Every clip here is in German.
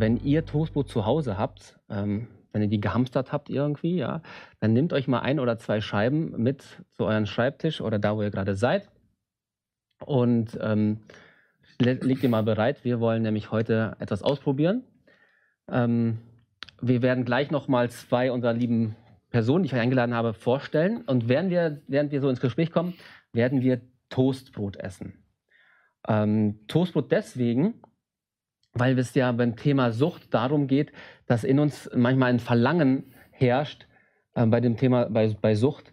wenn ihr Toastbrot zu Hause habt, ähm, wenn ihr die gehamstert habt irgendwie, ja, dann nehmt euch mal ein oder zwei Scheiben mit zu euren Schreibtisch oder da, wo ihr gerade seid. Und ähm, legt ihr mal bereit. Wir wollen nämlich heute etwas ausprobieren. Ähm, wir werden gleich noch mal zwei unserer lieben Personen, die ich eingeladen habe, vorstellen. Und während wir, während wir so ins Gespräch kommen, werden wir Toastbrot essen. Ähm, Toastbrot deswegen, weil es ja beim Thema Sucht darum geht, dass in uns manchmal ein Verlangen herrscht äh, bei dem Thema bei, bei Sucht,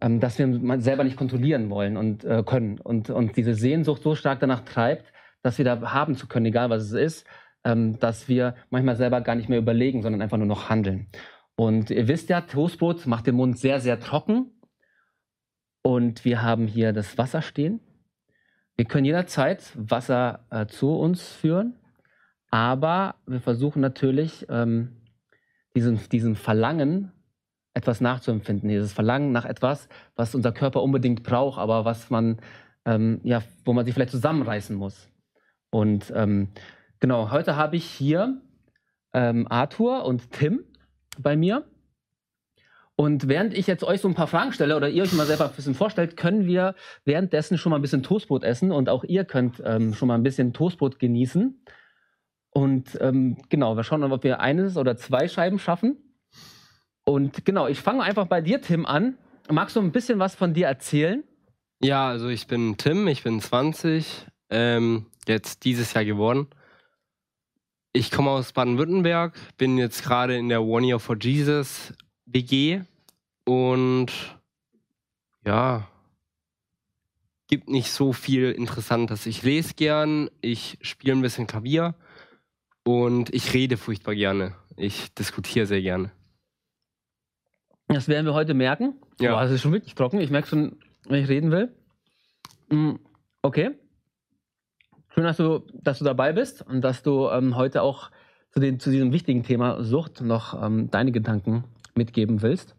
ähm, dass wir selber nicht kontrollieren wollen und äh, können und, und diese Sehnsucht so stark danach treibt, dass wir da haben zu können, egal was es ist, ähm, dass wir manchmal selber gar nicht mehr überlegen, sondern einfach nur noch handeln. Und ihr wisst ja, Toastbrot macht den Mund sehr, sehr trocken. Und wir haben hier das Wasser stehen. Wir können jederzeit Wasser äh, zu uns führen, aber wir versuchen natürlich, ähm, diesem, diesem Verlangen etwas nachzuempfinden, dieses Verlangen nach etwas, was unser Körper unbedingt braucht, aber was man, ähm, ja, wo man sich vielleicht zusammenreißen muss. Und ähm, genau, heute habe ich hier ähm, Arthur und Tim bei mir. Und während ich jetzt euch so ein paar Fragen stelle oder ihr euch mal selber ein bisschen vorstellt, können wir währenddessen schon mal ein bisschen Toastbrot essen und auch ihr könnt ähm, schon mal ein bisschen Toastbrot genießen. Und ähm, genau, wir schauen mal, ob wir eines oder zwei Scheiben schaffen. Und genau, ich fange einfach bei dir, Tim, an. Magst du ein bisschen was von dir erzählen? Ja, also ich bin Tim, ich bin 20, ähm, jetzt dieses Jahr geworden. Ich komme aus Baden-Württemberg, bin jetzt gerade in der One Year for Jesus WG und ja, gibt nicht so viel Interessantes. Ich lese gern, ich spiele ein bisschen Klavier und ich rede furchtbar gerne. Ich diskutiere sehr gerne. Das werden wir heute merken. Ja. Boah, das ist schon wirklich trocken. Ich merke schon, wenn ich reden will. Mm, Okay. Schön, dass du, dass du dabei bist und dass du ähm, heute auch zu, den, zu diesem wichtigen Thema Sucht noch ähm, deine Gedanken mitgeben willst.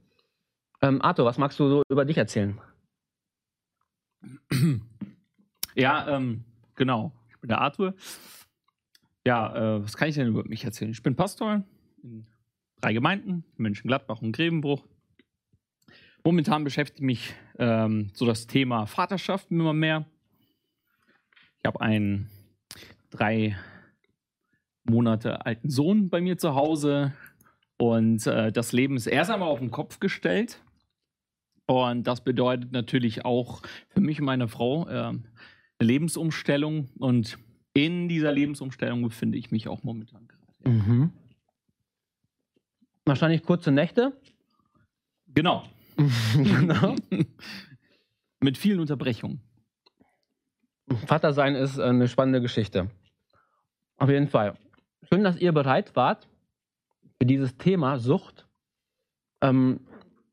Ähm, Arthur, was magst du so über dich erzählen? Ja, ähm, genau. Ich bin der Arthur. Ja, äh, was kann ich denn über mich erzählen? Ich bin Pastor in drei Gemeinden, Mönchengladbach und Grevenbruch. Momentan beschäftigt mich ähm, so das Thema Vaterschaft immer mehr. Ich habe einen drei Monate alten Sohn bei mir zu Hause und äh, das Leben ist erst einmal auf den Kopf gestellt. Und das bedeutet natürlich auch für mich und meine Frau ähm, eine Lebensumstellung. Und in dieser Lebensumstellung befinde ich mich auch momentan gerade. Mhm. Wahrscheinlich kurze Nächte. Genau. genau. Mit vielen Unterbrechungen. Vater sein ist äh, eine spannende Geschichte. Auf jeden Fall. Schön, dass ihr bereit wart, für dieses Thema Sucht ähm,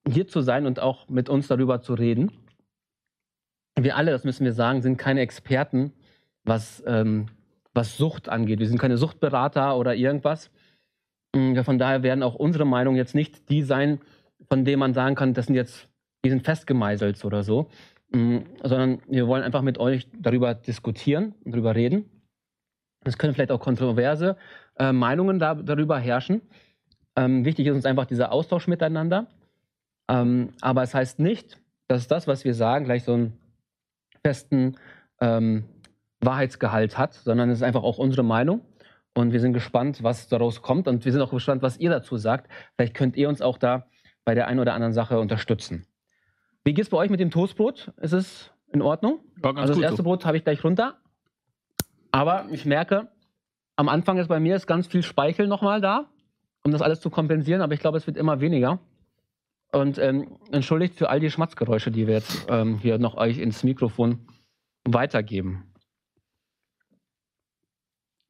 hier zu sein und auch mit uns darüber zu reden. Wir alle, das müssen wir sagen, sind keine Experten, was, ähm, was Sucht angeht. Wir sind keine Suchtberater oder irgendwas. Mm, Von daher werden auch unsere Meinungen jetzt nicht die sein, von denen man sagen kann, das sind jetzt, die sind festgemeißelt oder so, Mm, sondern wir wollen einfach mit euch darüber diskutieren und darüber reden. Es können vielleicht auch kontroverse äh, Meinungen da, darüber herrschen. Ähm, wichtig ist uns einfach dieser Austausch miteinander. Ähm, aber es heißt nicht, dass das, was wir sagen, gleich so einen festen ähm, Wahrheitsgehalt hat, sondern es ist einfach auch unsere Meinung. Und wir sind gespannt, was daraus kommt. Und wir sind auch gespannt, was ihr dazu sagt. Vielleicht könnt ihr uns auch da bei der einen oder anderen Sache unterstützen. Wie geht's bei euch mit dem Toastbrot? Ist es in Ordnung? Ja, also das erste so. Brot habe ich gleich runter. Aber ich merke, am Anfang ist bei mir ist ganz viel Speichel nochmal da, um das alles zu kompensieren. Aber ich glaube, es wird immer weniger. Und ähm, entschuldigt für all die Schmatzgeräusche, die wir jetzt ähm, hier noch euch ins Mikrofon weitergeben.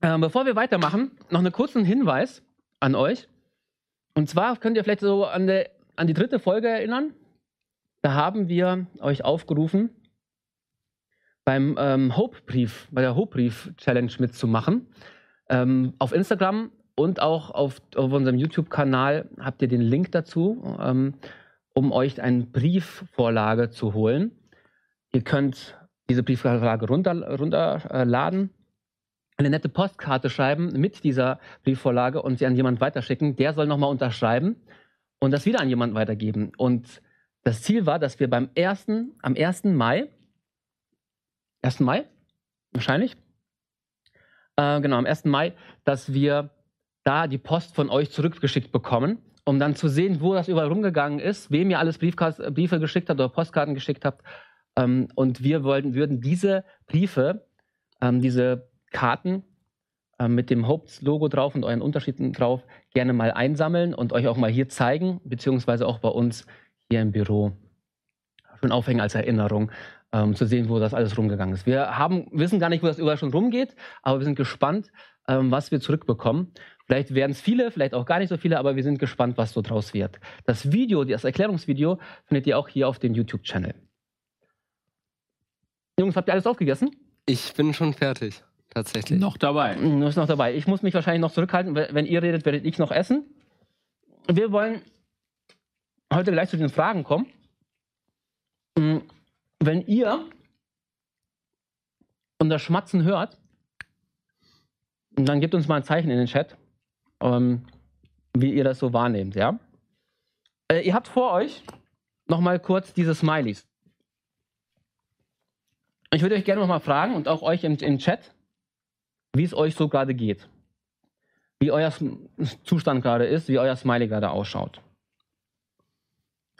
Ähm, bevor wir weitermachen, noch einen kurzen Hinweis an euch. Und zwar könnt ihr vielleicht so an, der, an die dritte Folge erinnern. Da haben wir euch aufgerufen, beim ähm, Hope-Brief, bei der Hope-Brief-Challenge mitzumachen. Ähm, auf Instagram und auch auf, auf unserem YouTube-Kanal habt ihr den Link dazu, ähm, um euch eine Briefvorlage zu holen. Ihr könnt diese Briefvorlage runterladen runter, äh, laden eine nette Postkarte schreiben mit dieser Briefvorlage und sie an jemanden weiterschicken. Der soll nochmal unterschreiben und das wieder an jemanden weitergeben. Und das Ziel war, dass wir beim ersten, am 1. Mai, 1. Mai, wahrscheinlich, äh, genau, am 1. Mai, dass wir da die Post von euch zurückgeschickt bekommen, um dann zu sehen, wo das überall rumgegangen ist, wem ihr alles Briefkas Briefe geschickt habt oder Postkarten geschickt habt. Ähm, und wir wollten, würden diese Briefe, ähm, diese Karten äh, mit dem Hopes-Logo drauf und euren Unterschieden drauf gerne mal einsammeln und euch auch mal hier zeigen, beziehungsweise auch bei uns hier im Büro schon aufhängen als Erinnerung, ähm, zu sehen, wo das alles rumgegangen ist. Wir haben, wissen gar nicht, wo das überall schon rumgeht, aber wir sind gespannt, ähm, was wir zurückbekommen. Vielleicht werden es viele, vielleicht auch gar nicht so viele, aber wir sind gespannt, was so draus wird. Das Video, das Erklärungsvideo, findet ihr auch hier auf dem YouTube-Channel. Jungs, habt ihr alles aufgegessen? Ich bin schon fertig, tatsächlich. Noch dabei. Du bist noch dabei. Ich muss mich wahrscheinlich noch zurückhalten. Wenn ihr redet, werdet ich noch essen. Wir wollen heute gleich zu den Fragen kommen. Mm, wenn ihr unser Schmatzen hört, dann gebt uns mal ein Zeichen in den Chat, ähm, wie ihr das so wahrnehmt, ja? Äh, ihr habt vor euch noch mal kurz diese Smileys. Ich würde euch gerne noch mal fragen und auch euch im, im Chat, wie es euch so gerade geht. Wie euer Zustand gerade ist, wie euer Smiley gerade ausschaut.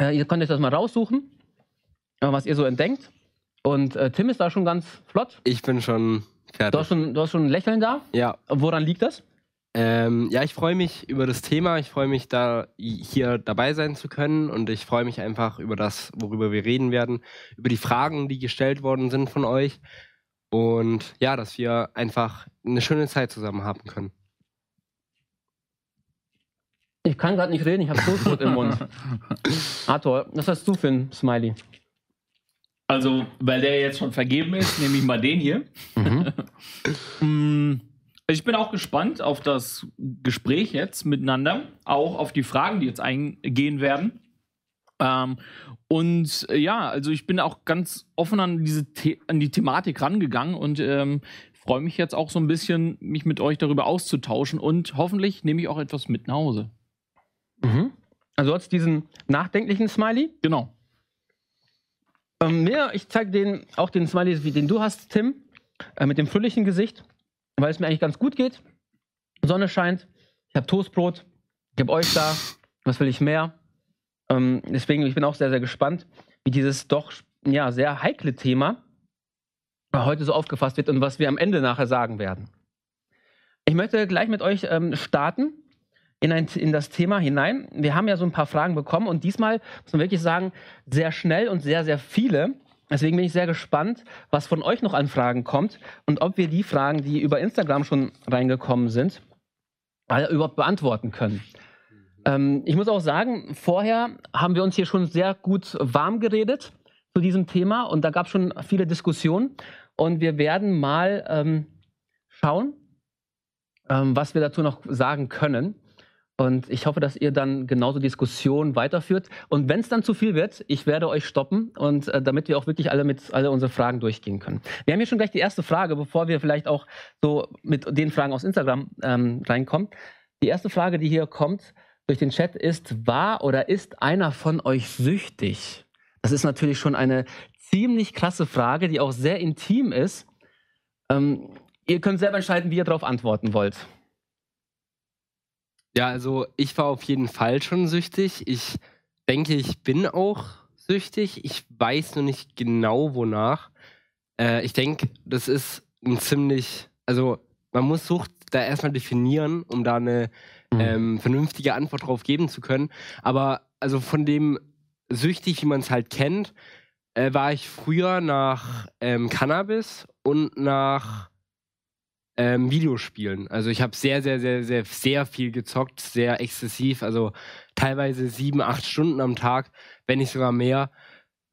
Äh, ihr könnt euch das mal raussuchen, äh, was ihr so entdenkt. Und äh, Tim ist da schon ganz flott. Ich bin schon fertig. Du hast schon, du hast schon ein Lächeln da. Ja. Woran liegt das? Ähm, ja, ich freue mich über das Thema. Ich freue mich, da hier dabei sein zu können. Und ich freue mich einfach über das, worüber wir reden werden, über die Fragen, die gestellt worden sind von euch. Und ja, dass wir einfach eine schöne Zeit zusammen haben können. Ich kann gerade nicht reden, ich habe Toastbrot im Mund. Arthur, was hast du für ein Smiley? Also, weil der jetzt schon vergeben ist, nehme ich mal den hier. Mm, Ich bin auch gespannt auf das Gespräch jetzt miteinander, auch auf die Fragen, die jetzt eingehen werden. Ähm, und äh, ja, also ich bin auch ganz offen an, diese The an die Thematik rangegangen und ähm, freue mich jetzt auch so ein bisschen, mich mit euch darüber auszutauschen und hoffentlich nehme ich auch etwas mit nach Hause. Mhm. Also du hast diesen nachdenklichen Smiley. Genau. Ähm, mir, ich zeige den, auch den Smiley, wie den du hast, Tim, äh, mit dem fröhlichen Gesicht, weil es mir eigentlich ganz gut geht. Sonne scheint, ich habe Toastbrot, ich habe euch da, was will ich mehr? Ähm, deswegen, ich bin auch sehr, sehr gespannt, wie dieses doch ja, sehr heikle Thema heute so aufgefasst wird und was wir am Ende nachher sagen werden. Ich möchte gleich mit euch ähm, starten in, ein, in das Thema hinein. Wir haben ja so ein paar Fragen bekommen und diesmal muss man wirklich sagen, sehr schnell und sehr, sehr viele. Deswegen bin ich sehr gespannt, was von euch noch an Fragen kommt und ob wir die Fragen, die über Instagram schon reingekommen sind, überhaupt beantworten können. Ähm, ich muss auch sagen, vorher haben wir uns hier schon sehr gut warm geredet zu diesem Thema und da gab es schon viele Diskussionen und wir werden mal ähm, schauen, ähm, was wir dazu noch sagen können. Und ich hoffe, dass ihr dann genauso Diskussionen weiterführt. Und wenn es dann zu viel wird, ich werde euch stoppen und äh, damit wir auch wirklich alle mit alle unsere Fragen durchgehen können. Wir haben hier schon gleich die erste Frage, bevor wir vielleicht auch so mit den Fragen aus Instagram ähm, reinkommen. Die erste Frage, die hier kommt durch den Chat, ist: War oder ist einer von euch süchtig? Das ist natürlich schon eine ziemlich krasse Frage, die auch sehr intim ist. Ähm, ihr könnt selber entscheiden, wie ihr darauf antworten wollt. Ja, also ich war auf jeden Fall schon süchtig. Ich denke, ich bin auch süchtig. Ich weiß nur nicht genau, wonach. Äh, ich denke, das ist ein ziemlich, also man muss Sucht da erstmal definieren, um da eine Mhm. ähm, vernünftige Antwort drauf geben zu können. Aber also von dem süchtig, wie man es halt kennt, äh, war ich früher nach ähm, Cannabis und nach ähm, Videospielen. Also ich habe sehr, sehr, sehr, sehr, sehr viel gezockt, sehr exzessiv, also teilweise sieben, acht Stunden am Tag, wenn nicht sogar mehr.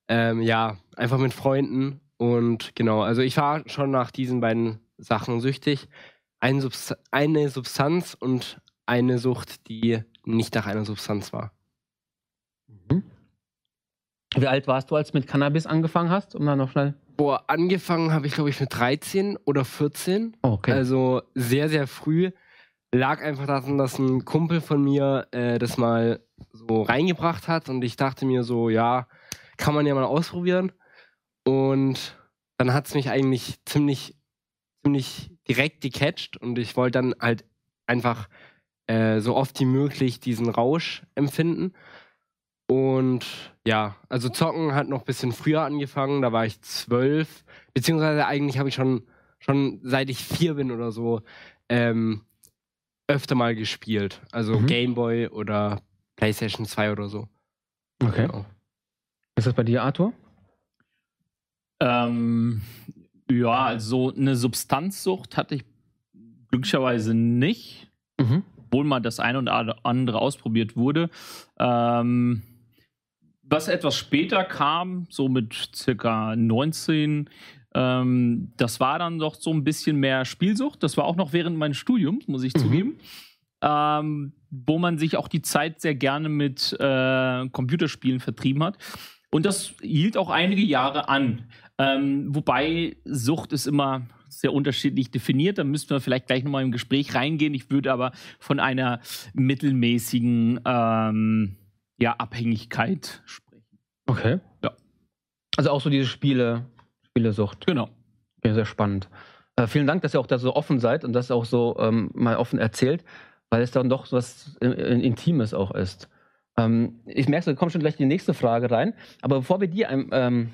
Ähm, ja, einfach mit Freunden. Und genau, also ich war schon nach diesen beiden Sachen süchtig. Ein Subst eine Substanz und eine Sucht, die nicht nach einer Substanz war. Wie alt warst du, als du mit Cannabis angefangen hast? Um dann noch schnell. Boah, angefangen habe ich, glaube ich, mit 13 oder 14. Oh, okay. Also sehr, sehr früh. Lag einfach daran, dass ein Kumpel von mir äh, das mal so reingebracht hat und ich dachte mir so, ja, kann man ja mal ausprobieren. Und dann hat es mich eigentlich ziemlich, ziemlich direkt gecatcht und ich wollte dann halt einfach äh, so oft wie möglich diesen Rausch empfinden. Und ja, also Zocken hat noch ein bisschen früher angefangen, da war ich zwölf, beziehungsweise eigentlich habe ich schon, schon seit ich vier bin oder so ähm, öfter mal gespielt. Also Mhm. Gameboy oder PlayStation 2 oder so. okay. Genau. Ist das bei dir, Arthur? Ähm, ja, also eine Substanzsucht hatte ich glücklicherweise nicht, Mhm. obwohl mal das eine oder andere ausprobiert wurde. Ähm, was etwas später kam, so mit circa 19, ähm, das war dann doch so ein bisschen mehr Spielsucht. Das war auch noch während meines Studiums, muss ich Mhm. zugeben. Ähm, wo man sich auch die Zeit sehr gerne mit äh, Computerspielen vertrieben hat. Und das hielt auch einige Jahre an. Ähm, wobei Sucht ist immer sehr unterschiedlich definiert. Da müssten wir vielleicht gleich nochmal im Gespräch reingehen. Ich würde aber von einer mittelmäßigen ähm, ja, Abhängigkeit sprechen. Okay. Ja. Also auch so diese Spiele, Spielesucht. Genau. Okay, sehr spannend. Äh, vielen Dank, dass ihr auch da so offen seid und das auch so ähm, mal offen erzählt, weil es dann doch so was äh, äh, Intimes auch ist. Ähm, ich merke, da kommt schon gleich die nächste Frage rein. Aber bevor wir die ähm, ähm,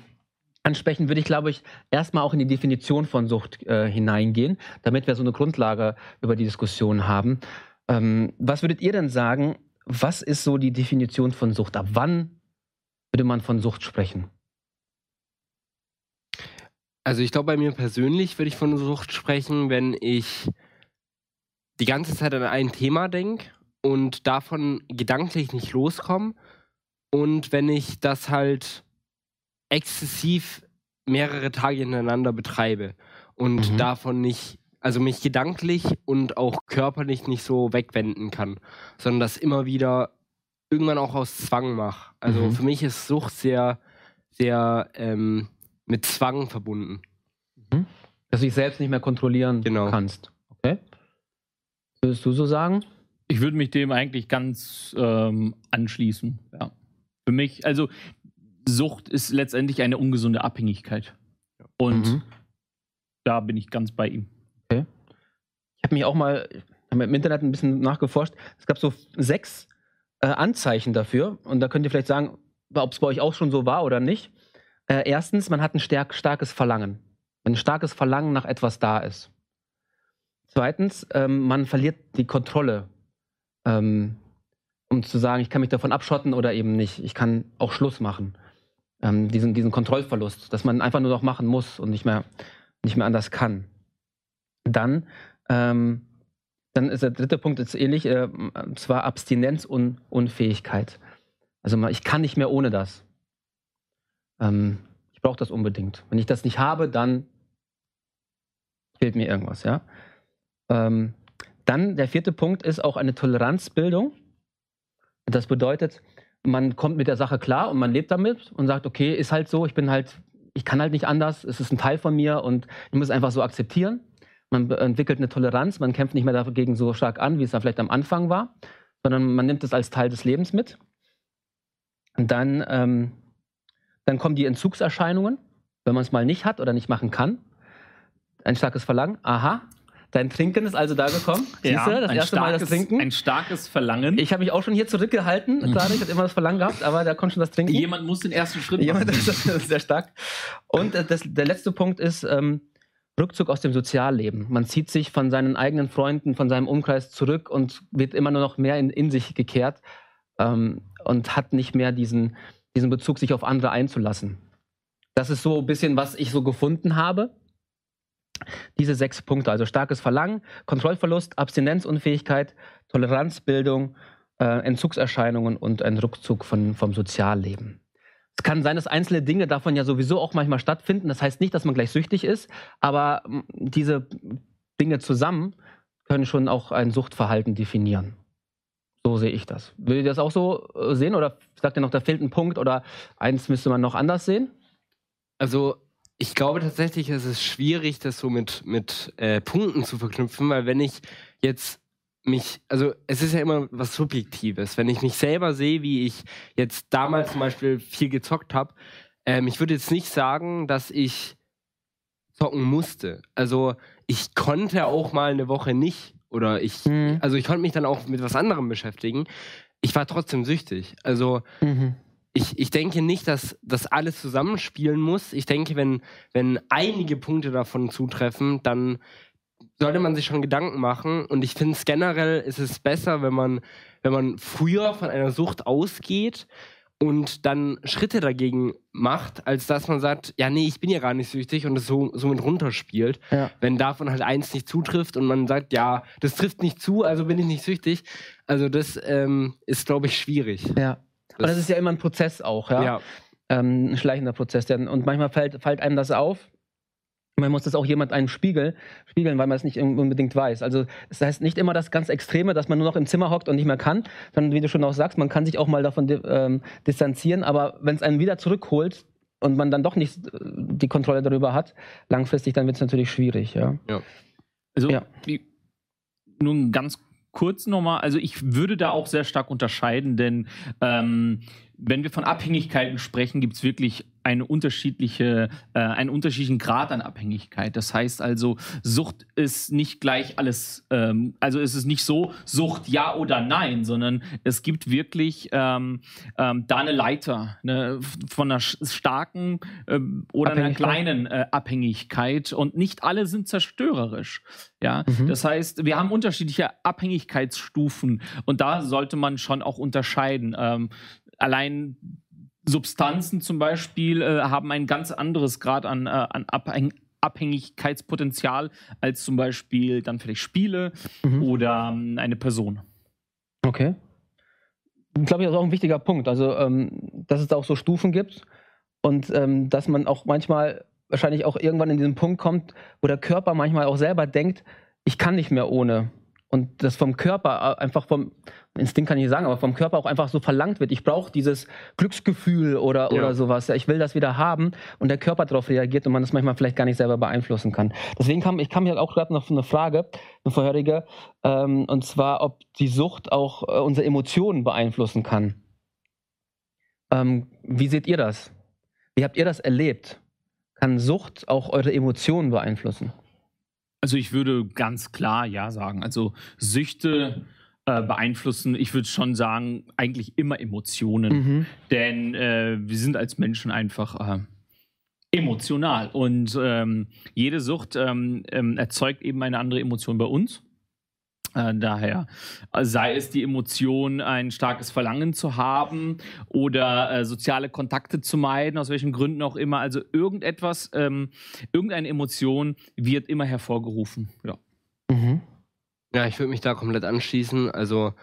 ansprechen, würde ich, glaube ich, erstmal auch in die Definition von Sucht äh, hineingehen, damit wir so eine Grundlage über die Diskussion haben. Ähm, was würdet ihr denn sagen, was ist so die Definition von Sucht? Ab wann würde man von Sucht sprechen? Also ich glaube, bei mir persönlich würde ich von Sucht sprechen, wenn ich die ganze Zeit an ein Thema denke und davon gedanklich nicht loskomme und wenn ich das halt exzessiv mehrere Tage hintereinander betreibe und Mhm. davon nicht, also mich gedanklich und auch körperlich nicht so wegwenden kann, sondern das immer wieder irgendwann auch aus Zwang mache. Also Mhm. für mich ist Sucht sehr, sehr ähm, mit Zwang verbunden. Dass du dich selbst nicht mehr kontrollieren Genau. kannst. Okay. Würdest du so sagen? Ich würde mich dem eigentlich ganz ähm, anschließen. Ja. Für mich, also Sucht ist letztendlich eine ungesunde Abhängigkeit. Und Mhm. da bin ich ganz bei ihm. Ich habe mich auch mal im Internet ein bisschen nachgeforscht. Es gab so sechs äh, Anzeichen dafür. Und da könnt ihr vielleicht sagen, ob es bei euch auch schon so war oder nicht. Äh, erstens, man hat ein stark, starkes Verlangen. Wenn ein starkes Verlangen nach etwas da ist. Zweitens, ähm, man verliert die Kontrolle. Ähm, um zu sagen, ich kann mich davon abschotten oder eben nicht. Ich kann auch Schluss machen. Ähm, diesen, diesen Kontrollverlust, dass man einfach nur noch machen muss und nicht mehr, nicht mehr anders kann. Dann, ähm, dann ist der dritte Punkt ist ähnlich, äh, und zwar Abstinenz und Unfähigkeit. Also ich kann nicht mehr ohne das. Ähm, ich brauche das unbedingt. Wenn ich das nicht habe, dann fehlt mir irgendwas, ja. Ähm, dann der vierte Punkt ist auch eine Toleranzbildung. Das bedeutet, man kommt mit der Sache klar und man lebt damit und sagt, okay, ist halt so, ich bin halt, ich kann halt nicht anders, es ist ein Teil von mir und ich muss es einfach so akzeptieren. Man entwickelt eine Toleranz, man kämpft nicht mehr dagegen so stark an, wie es da vielleicht am Anfang war, sondern man nimmt es als Teil des Lebens mit. Und dann, ähm, dann kommen die Entzugserscheinungen, wenn man es mal nicht hat oder nicht machen kann. Ein starkes Verlangen, aha. Dein Trinken ist also da gekommen. Siehst du, das erste Mal das starkes- Trinken. Ein starkes Verlangen. Ich habe mich auch schon hier zurückgehalten, gerade. Ich hatte immer das Verlangen gehabt, aber da kommt schon das Trinken. Jemand muss den ersten Schritt Ja, machen. das, ist- das ist sehr stark. Und äh, das, der letzte Punkt ist ähm, Rückzug aus dem Sozialleben. Man zieht sich von seinen eigenen Freunden, von seinem Umkreis zurück und wird immer nur noch mehr in, in sich gekehrt ähm, und hat nicht mehr diesen, diesen Bezug, sich auf andere einzulassen. Das ist so ein bisschen, was ich so gefunden habe. Diese sechs Punkte, also starkes Verlangen, Kontrollverlust, Abstinenzunfähigkeit, Toleranzbildung, äh, Entzugserscheinungen und ein Rückzug von, vom Sozialleben. Es kann sein, dass einzelne Dinge davon ja sowieso auch manchmal stattfinden. Das heißt nicht, dass man gleich süchtig ist, aber diese Dinge zusammen können schon auch ein Suchtverhalten definieren. So sehe ich das. Will ihr das auch so äh, sehen oder sagt ihr noch, da fehlt ein Punkt oder eins müsste man noch anders sehen? Also ich glaube tatsächlich, es ist schwierig, das so mit, mit äh, Punkten zu verknüpfen, weil wenn ich jetzt mich, also es ist ja immer was Subjektives. Wenn ich mich selber sehe, wie ich jetzt damals zum Beispiel viel gezockt habe, ähm, ich würde jetzt nicht sagen, dass ich zocken musste. Also ich konnte auch mal eine Woche nicht oder ich, Mhm. also ich konnte mich dann auch mit was anderem beschäftigen. Ich war trotzdem süchtig. Also Mhm. ich, ich denke nicht, dass das alles zusammenspielen muss. Ich denke, wenn, wenn einige Punkte davon zutreffen, dann sollte man sich schon Gedanken machen. Und ich finde es generell ist es besser, wenn man, wenn man früher von einer Sucht ausgeht und dann Schritte dagegen macht, als dass man sagt, ja, nee, ich bin ja gar nicht süchtig und es so, somit runterspielt. Ja. Wenn davon halt eins nicht zutrifft und man sagt, ja, das trifft nicht zu, also bin ich nicht süchtig. Also das ähm, ist, glaube ich, schwierig. Ja. Und das ist ja immer ein Prozess auch, ja. ja. ähm, ein schleichender Prozess. Und manchmal fällt, fällt einem das auf. Man muss das auch jemand einem spiegel, spiegeln, weil man es nicht unbedingt weiß. Also das heißt nicht immer das ganz Extreme, dass man nur noch im Zimmer hockt und nicht mehr kann, sondern wie du schon auch sagst, man kann sich auch mal davon ähm, distanzieren, aber wenn es einen wieder zurückholt und man dann doch nicht äh, die Kontrolle darüber hat, langfristig, dann wird es natürlich schwierig, ja. Also Ja. nun ganz kurz nochmal, also ich würde da auch sehr stark unterscheiden, denn ähm, wenn wir von Abhängigkeiten sprechen, gibt es wirklich eine unterschiedliche, äh, einen unterschiedlichen Grad an Abhängigkeit. Das heißt also, Sucht ist nicht gleich alles, ähm, also es ist nicht so, Sucht ja oder nein, sondern es gibt wirklich ähm, ähm, da eine Leiter ne, von einer starken ähm, oder einer kleinen äh, Abhängigkeit und nicht alle sind zerstörerisch. Ja, Mhm. das heißt, wir haben unterschiedliche Abhängigkeitsstufen und da sollte man schon auch unterscheiden. Allein Substanzen zum Beispiel äh, haben ein ganz anderes Grad an, äh, an Abhäng Abhängigkeitspotenzial als zum Beispiel dann vielleicht Spiele Mhm. oder ähm, eine Person. Okay. Glaube ich, das ist auch ein wichtiger Punkt. Also, ähm, dass es da auch so Stufen gibt und ähm, dass man auch manchmal wahrscheinlich auch irgendwann in diesen Punkt kommt, wo der Körper manchmal auch selber denkt, ich kann nicht mehr ohne. Und das vom Körper äh, einfach vom Instinkt kann ich nicht sagen, aber vom Körper auch einfach so verlangt wird. Ich brauche dieses Glücksgefühl oder, Ja. oder sowas. Ich will das wieder haben und der Körper darauf reagiert und man das manchmal vielleicht gar nicht selber beeinflussen kann. Deswegen kam ich kam hier auch gerade noch eine Frage, eine vorherige, ähm, und zwar, ob die Sucht auch äh, unsere Emotionen beeinflussen kann. Ähm, wie seht ihr das? Wie habt ihr das erlebt? Kann Sucht auch eure Emotionen beeinflussen? Also ich würde ganz klar ja sagen. Also Süchte äh, beeinflussen, ich würde schon sagen, eigentlich immer Emotionen. Mhm. Denn äh, wir sind als Menschen einfach äh, emotional. Und ähm, jede Sucht ähm, ähm, erzeugt eben eine andere Emotion bei uns. Äh, daher äh, sei es die Emotion, ein starkes Verlangen zu haben oder äh, soziale Kontakte zu meiden, aus welchen Gründen auch immer. Also irgendetwas, ähm, irgendeine Emotion wird immer hervorgerufen. Ja. Mhm. Ja, ich würde mich da komplett anschließen. Also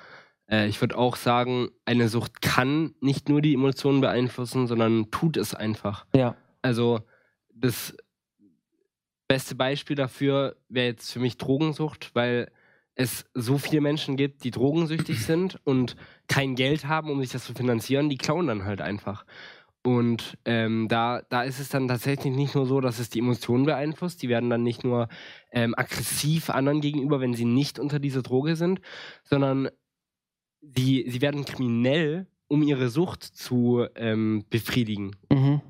äh, ich würde auch sagen, eine Sucht kann nicht nur die Emotionen beeinflussen, sondern tut es einfach. Ja. Also das beste Beispiel dafür wäre jetzt für mich Drogensucht, weil es so viele Menschen gibt, die drogensüchtig sind und kein Geld haben, um sich das zu finanzieren, die klauen dann halt einfach. Und ähm, da, da ist es dann tatsächlich nicht nur so, dass es die Emotionen beeinflusst. Die werden dann nicht nur ähm, aggressiv anderen gegenüber, wenn sie nicht unter dieser Droge sind, sondern sie, sie werden kriminell, um ihre Sucht zu ähm, befriedigen. Mhm.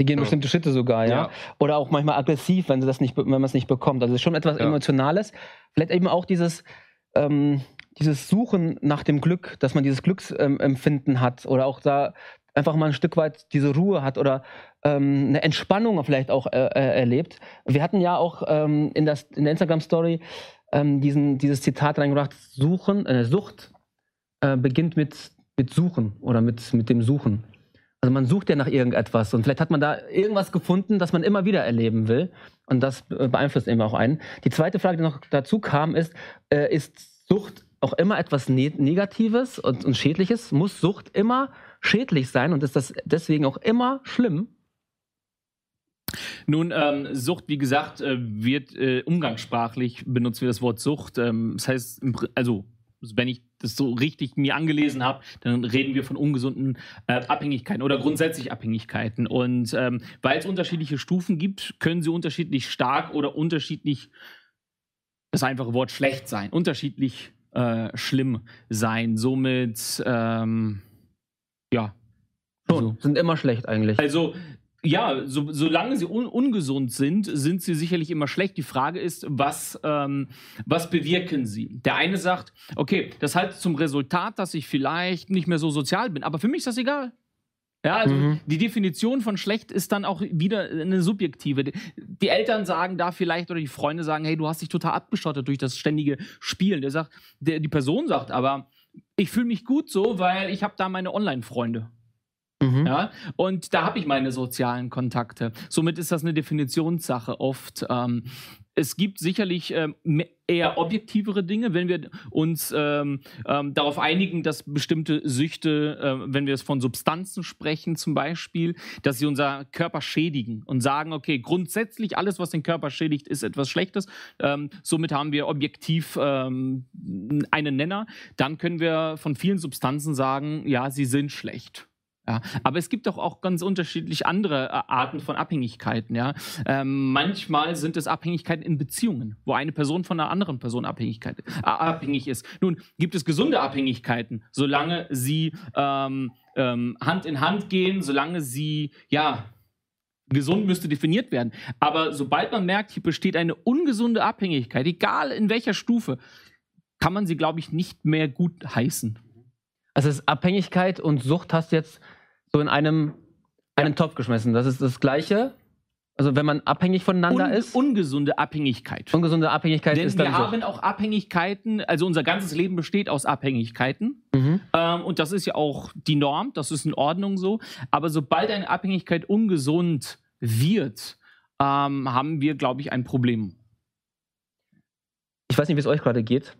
Die gehen Ja. bestimmte Schritte sogar, ja. Ja. Oder auch manchmal aggressiv, wenn sie das nicht, wenn man es nicht bekommt. Also es ist schon etwas Ja. Emotionales. Vielleicht eben auch dieses, ähm, dieses Suchen nach dem Glück, dass man dieses Glücksempfinden ähm, hat oder auch da einfach mal ein Stück weit diese Ruhe hat oder ähm, eine Entspannung vielleicht auch äh, äh, erlebt. Wir hatten ja auch ähm, in, das, in der Instagram-Story ähm, diesen, dieses Zitat reingebracht, Suchen, äh, Sucht äh, beginnt mit, mit Suchen oder mit, mit dem Suchen. Also man sucht ja nach irgendetwas und vielleicht hat man da irgendwas gefunden, das man immer wieder erleben will und das beeinflusst eben auch einen. Die zweite Frage, die noch dazu kam, ist, äh, ist Sucht auch immer etwas ne Negatives und, und Schädliches? Muss Sucht immer schädlich sein und ist das deswegen auch immer schlimm? Nun, ähm, Sucht, wie gesagt, äh, wird äh, umgangssprachlich benutzen wir das Wort Sucht. Ähm, das heißt, also wenn ich das so richtig mir angelesen habe, dann reden wir von ungesunden äh, Abhängigkeiten oder grundsätzlich Abhängigkeiten. Und ähm, weil es unterschiedliche Stufen gibt, können sie unterschiedlich stark oder unterschiedlich, das einfache Wort schlecht sein, unterschiedlich äh, schlimm sein. Somit, ähm, ja. Schon. Also, Sind immer schlecht eigentlich. also ja, so, solange sie un ungesund sind, sind sie sicherlich immer schlecht. Die Frage ist, was, ähm, was bewirken sie? Der eine sagt, okay, das hat zum Resultat, dass ich vielleicht nicht mehr so sozial bin, aber für mich ist das egal. Ja, also Mhm. die Definition von schlecht ist dann auch wieder eine subjektive. Die, Eltern sagen da vielleicht oder die Freunde sagen, hey, du hast dich total abgeschottet durch das ständige Spielen. Der sagt, der, die Person sagt aber, ich fühle mich gut so, weil ich habe da meine Online-Freunde. Mhm. Ja, und da habe ich meine sozialen Kontakte. Somit ist das eine Definitionssache oft. Ähm, es gibt sicherlich ähm, eher objektivere Dinge, wenn wir uns ähm, ähm, darauf einigen, dass bestimmte Süchte, äh, wenn wir es von Substanzen sprechen zum Beispiel, dass sie unser Körper schädigen und sagen, okay, grundsätzlich alles, was den Körper schädigt, ist etwas Schlechtes. Ähm, somit haben wir objektiv ähm, einen Nenner. Dann können wir von vielen Substanzen sagen, ja, sie sind schlecht. Ja, aber es gibt doch auch ganz unterschiedlich andere äh, Arten von Abhängigkeiten. Ja, ähm, manchmal sind es Abhängigkeiten in Beziehungen, wo eine Person von einer anderen Person Abhängigkeit, äh, abhängig ist. Nun gibt es gesunde Abhängigkeiten, solange sie ähm, ähm, Hand in Hand gehen, solange sie ja gesund müsste definiert werden. Aber sobald man merkt, hier besteht eine ungesunde Abhängigkeit, egal in welcher Stufe, kann man sie, glaube ich, nicht mehr gut heißen. Also ist Abhängigkeit und Sucht hast jetzt so in einem einen Topf geschmissen. Das ist das Gleiche. Also wenn man abhängig voneinander Un ist, ungesunde Abhängigkeit. ungesunde Abhängigkeit Denn ist wir dann Sucht. haben auch Abhängigkeiten, also unser ganzes Leben besteht aus Abhängigkeiten. Mhm. Ähm, und das ist ja auch die Norm, das ist in Ordnung so. Aber sobald eine Abhängigkeit ungesund wird, ähm, haben wir, glaube ich, ein Problem. Ich weiß nicht, wie es euch gerade geht,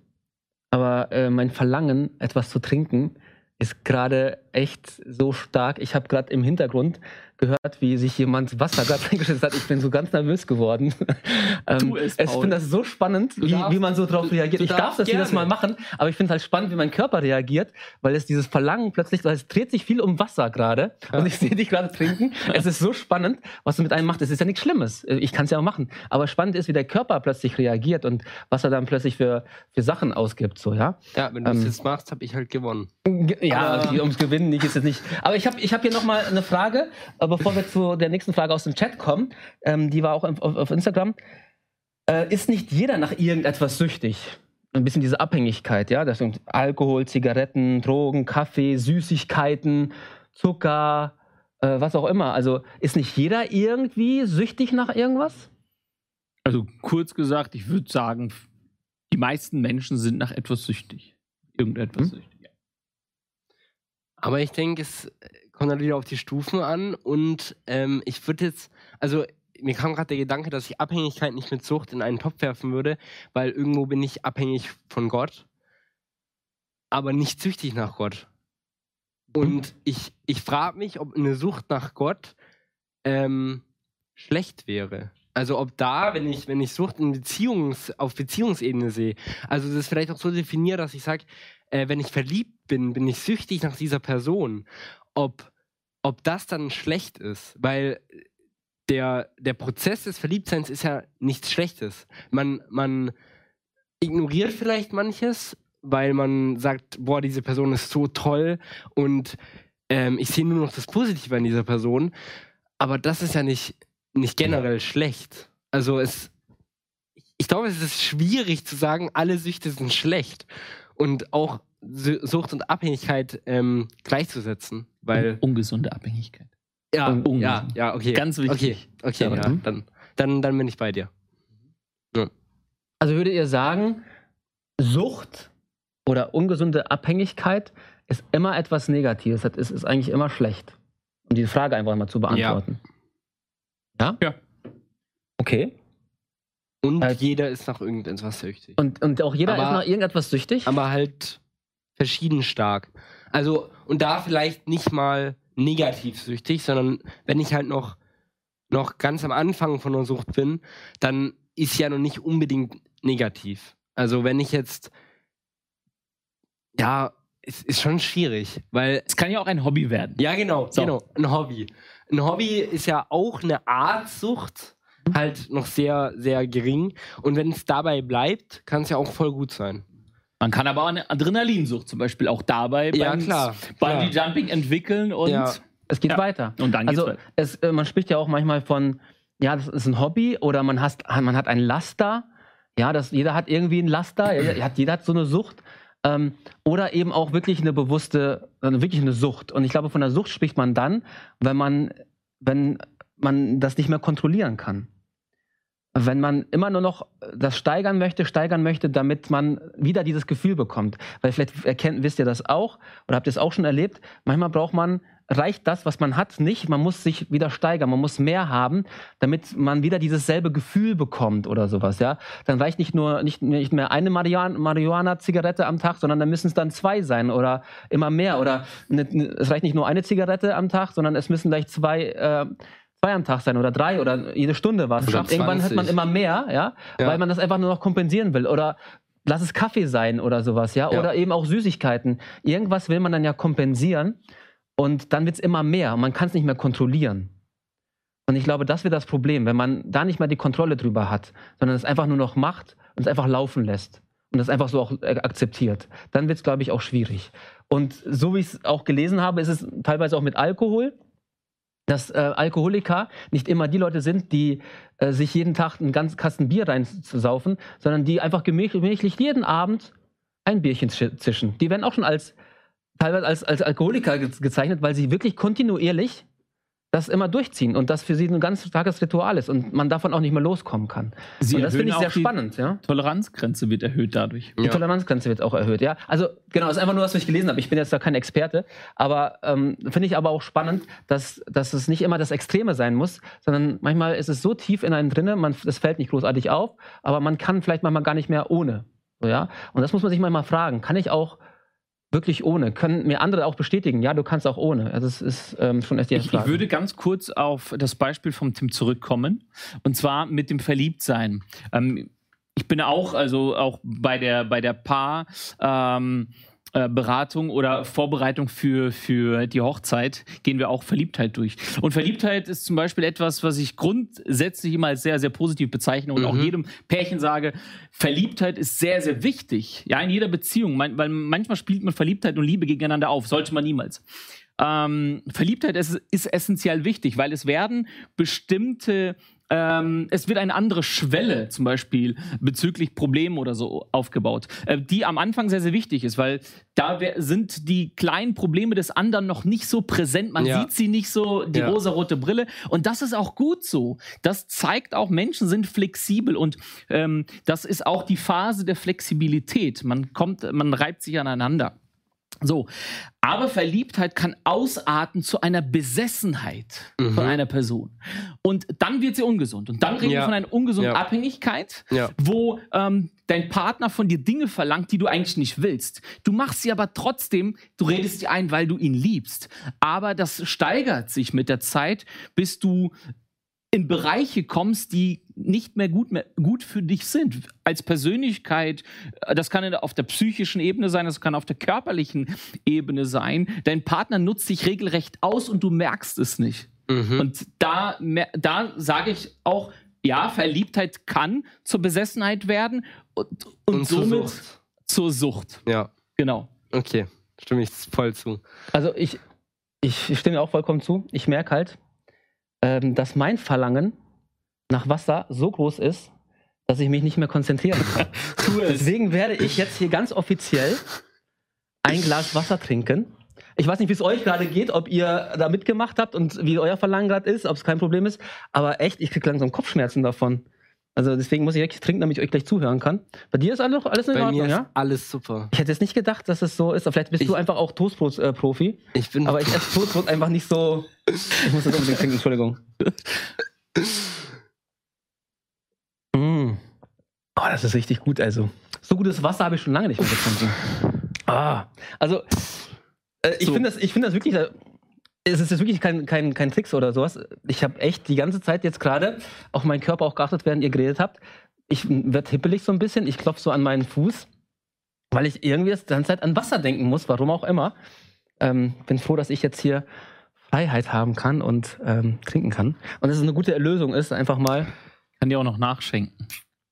aber äh, mein Verlangen, etwas zu trinken, ist gerade echt so stark. Ich habe gerade im Hintergrund gehört, wie sich jemand Wasser gerade reingeschüttet hat. Ich bin so ganz nervös geworden. ähm, Tu es, ich finde das so spannend, Du wie, darfst- wie man so drauf reagiert. du Ich darf das jedes Mal machen, aber ich finde es halt spannend, wie mein Körper reagiert, weil es dieses Verlangen plötzlich, weil es dreht sich viel um Wasser gerade und ich sehe dich gerade trinken. Es ist so spannend, was du mit einem macht. Es ist ja nichts Schlimmes. Ich kann es ja auch machen. Aber spannend ist, wie der Körper plötzlich reagiert und was er dann plötzlich für, für Sachen ausgibt. So, ja? Ja, wenn du es Ähm, jetzt machst, habe ich halt gewonnen. Ge- Ja, die- ums Gewinnen nicht ist es nicht. Aber ich habe ich hab hier nochmal eine Frage, äh, bevor wir zu der nächsten Frage aus dem Chat kommen. Ähm, die war auch auf, auf Instagram. Äh, ist nicht jeder nach irgendetwas süchtig? Ein bisschen diese Abhängigkeit, ja? Das sind Alkohol, Zigaretten, Drogen, Kaffee, Süßigkeiten, Zucker, äh, was auch immer. Also ist nicht jeder irgendwie süchtig nach irgendwas? Also kurz gesagt, ich würde sagen, die meisten Menschen sind nach etwas süchtig. Irgendetwas Hm? süchtig. Aber ich denke, es äh, kommt dann wieder auf die Stufen an und ähm, ich würde jetzt, also mir kam gerade der Gedanke, dass ich Abhängigkeit nicht mit Sucht in einen Topf werfen würde, weil irgendwo bin ich abhängig von Gott, aber nicht süchtig nach Gott. Und ich, ich frage mich, ob eine Sucht nach Gott ähm, schlecht wäre. Also ob da, wenn ich, wenn ich Sucht in Beziehungs, auf Beziehungsebene sehe, also das vielleicht auch so definiert, dass ich sage, äh, wenn ich verliebt bin, bin ich süchtig nach dieser Person. Ob, ob das dann schlecht ist, weil der, der Prozess des Verliebtseins ist ja nichts Schlechtes. Man, man ignoriert vielleicht manches, weil man sagt, boah, diese Person ist so toll und ähm, ich sehe nur noch das Positive an dieser Person. Aber das ist ja nicht, nicht generell schlecht. Also es, ich glaube, es ist schwierig zu sagen, alle Süchte sind schlecht und auch Su- Sucht und Abhängigkeit ähm, gleichzusetzen, weil Ungesunde Abhängigkeit. ja, ungesund. ja, ja, okay, Ganz wichtig. Okay, okay, Ja, ja, mhm. dann, dann, dann bin ich bei dir. Also würdet ihr sagen, Sucht oder ungesunde Abhängigkeit ist immer etwas Negatives. Das ist, ist eigentlich immer schlecht. Um die Frage einfach mal zu beantworten. Ja? Ja. Okay. Und Äh, jeder ist nach irgendetwas süchtig. Und, und auch jeder Aber- ist nach irgendetwas süchtig? aber halt verschieden stark. Also, und da vielleicht nicht mal negativ süchtig, sondern wenn ich halt noch, noch ganz am Anfang von der Sucht bin, dann ist ja noch nicht unbedingt negativ. Also, wenn ich jetzt, Ja, es ist schon schwierig, weil Es kann ja auch ein Hobby werden. Ja, genau, So. genau. Ein Hobby. Ein Hobby ist ja auch eine Art Sucht, halt noch sehr, sehr gering. Und wenn es dabei bleibt, kann es ja auch voll gut sein. Man kann aber auch eine Adrenalinsucht zum Beispiel auch dabei Ja, beim klar, Bungee klar. Jumping entwickeln und Ja. Es geht Ja. weiter. Und dann geht's also weiter. es, äh, man spricht ja auch manchmal von, ja, das ist ein Hobby oder man, hast, man hat ein Laster. Ja, das, jeder hat irgendwie ein Laster, jeder hat, jeder hat so eine Sucht. Ähm, oder eben auch wirklich eine bewusste, äh, wirklich eine Sucht. Und ich glaube, von der Sucht spricht man dann, wenn man, wenn man das nicht mehr kontrollieren kann. Wenn man immer nur noch das steigern möchte, steigern möchte, damit man wieder dieses Gefühl bekommt. Weil vielleicht erkennt, wisst ihr das auch oder habt ihr es auch schon erlebt. Manchmal braucht man, reicht das, was man hat, nicht. Man muss sich wieder steigern, man muss mehr haben, damit man wieder dieses selbe Gefühl bekommt oder sowas. Ja, dann reicht nicht nur nicht, nicht mehr eine Marihuan- Marihuana-Zigarette am Tag, sondern dann müssen es dann zwei sein oder immer mehr. Oder ne, ne, es reicht nicht nur eine Zigarette am Tag, sondern es müssen gleich zwei. Äh, Zwei am Tag sein oder drei oder jede Stunde was. Irgendwann hat man 20. immer mehr, ja, Ja. weil man das einfach nur noch kompensieren will. Oder lass es Kaffee sein oder sowas, ja. Ja. Oder eben auch Süßigkeiten. Irgendwas will man dann ja kompensieren und dann wird es immer mehr und man kann es nicht mehr kontrollieren. Und ich glaube, das wird das Problem, wenn man da nicht mehr die Kontrolle drüber hat, sondern es einfach nur noch macht und es einfach laufen lässt und es einfach so auch äh, akzeptiert. Dann wird es, glaube ich, auch schwierig. Und so wie ich es auch gelesen habe, ist es teilweise auch mit Alkohol dass äh, Alkoholiker nicht immer die Leute sind, die äh, sich jeden Tag einen ganzen Kasten Bier reinzusaufen, sondern die einfach gemä- gemächlich jeden Abend ein Bierchen zi- zischen. Die werden auch schon als teilweise als, als Alkoholiker ge gezeichnet, weil sie wirklich kontinuierlich das immer durchziehen und das für sie ein ganz starkes Ritual ist und man davon auch nicht mehr loskommen kann. Sie und das finde ich sehr spannend, ja. Toleranzgrenze wird erhöht dadurch. Die Ja. Toleranzgrenze wird auch erhöht, ja. Also genau, das ist einfach nur, was ich gelesen habe. Ich bin jetzt da kein Experte, aber ähm, finde ich aber auch spannend, dass, dass es nicht immer das Extreme sein muss, sondern manchmal ist es so tief in einem drinne, man, das fällt nicht großartig auf, aber man kann vielleicht manchmal gar nicht mehr ohne. So, ja? Und das muss man sich manchmal fragen. Kann ich auch wirklich ohne? Können mir andere auch bestätigen, ja, du kannst auch ohne. Also es ist ähm, schon echt die Ich, ich würde ganz kurz auf das Beispiel vom Tim zurückkommen. Und zwar mit dem Verliebtsein. Ähm, ich bin auch, also auch bei der, bei der Paar. Ähm, äh, Beratung oder Vorbereitung für, für die Hochzeit gehen wir auch Verliebtheit durch. Und Verliebtheit ist zum Beispiel etwas, was ich grundsätzlich immer als sehr, sehr positiv bezeichne und auch Mhm. jedem Pärchen sage, Verliebtheit ist sehr, sehr wichtig. Ja, in jeder Beziehung, weil manchmal spielt man Verliebtheit und Liebe gegeneinander auf, sollte man niemals. Ähm, Verliebtheit ist, ist essentiell wichtig, weil es werden bestimmte, ähm, es wird eine andere Schwelle zum Beispiel bezüglich Problemen oder so aufgebaut, äh, die am Anfang sehr, sehr wichtig ist, weil da sind die kleinen Probleme des anderen noch nicht so präsent, man Ja. sieht sie nicht so, die Ja. rosarote Brille und das ist auch gut so. Das zeigt auch, Menschen sind flexibel und ähm, das ist auch die Phase der Flexibilität. Man kommt, man reibt sich aneinander. So, aber Verliebtheit kann ausarten zu einer Besessenheit Mhm. von einer Person. Und dann wird sie ungesund. Und dann reden wir Ja. von einer ungesunden Ja. Abhängigkeit, Ja. wo ähm, dein Partner von dir Dinge verlangt, die du eigentlich nicht willst. Du machst sie aber trotzdem, du redest sie ein, weil du ihn liebst. Aber das steigert sich mit der Zeit, bis du in Bereiche kommst, die nicht mehr gut, mehr gut für dich sind. Als Persönlichkeit, äh, das kann auf der psychischen Ebene sein, das kann auf der körperlichen Ebene sein. Dein Partner nutzt dich regelrecht aus und du merkst es nicht. Mhm. Und da, da sage ich auch, ja, Verliebtheit kann zur Besessenheit werden und, und, Und zur somit Sucht. zur Sucht. Ja, Genau. okay. Stimme ich voll zu. Also ich, ich stimme auch vollkommen zu. Ich merke halt, ähm, dass mein Verlangen nach Wasser so groß ist, dass ich mich nicht mehr konzentrieren kann. Deswegen werde ich jetzt hier ganz offiziell ein Glas Wasser trinken. Ich weiß nicht, wie es euch gerade geht, ob ihr da mitgemacht habt und wie euer Verlangen gerade ist, ob es kein Problem ist. Aber echt, ich kriege langsam Kopfschmerzen davon. Also deswegen muss ich wirklich trinken, damit ich euch gleich zuhören kann. Bei dir ist alles, alles in Bei Ordnung, mir ja? ist alles super. Ich hätte jetzt nicht gedacht, dass es so ist. Aber vielleicht bist Ich- du einfach auch Toastbrot-Profi. Ich bin Aber ich esse Toastbrot einfach nicht so. Ich muss das unbedingt trinken, Entschuldigung. Mm. Oh, das ist richtig gut, also. So gutes Wasser habe ich schon lange nicht mehr getrunken. Ah, also, äh, ich So. finde das, ich finde das wirklich. Es ist jetzt wirklich kein, kein, kein Tricks oder sowas. Ich habe echt die ganze Zeit jetzt gerade auf meinen Körper auch geachtet, während ihr geredet habt. Ich werde hippelig so ein bisschen. Ich klopfe so an meinen Fuß. weil ich irgendwie die ganze Zeit an Wasser denken muss, warum auch immer. Ähm, bin froh, dass ich jetzt hier Freiheit haben kann und ähm, trinken kann. Und dass es eine gute Erlösung ist, einfach mal Kann dir auch noch nachschenken.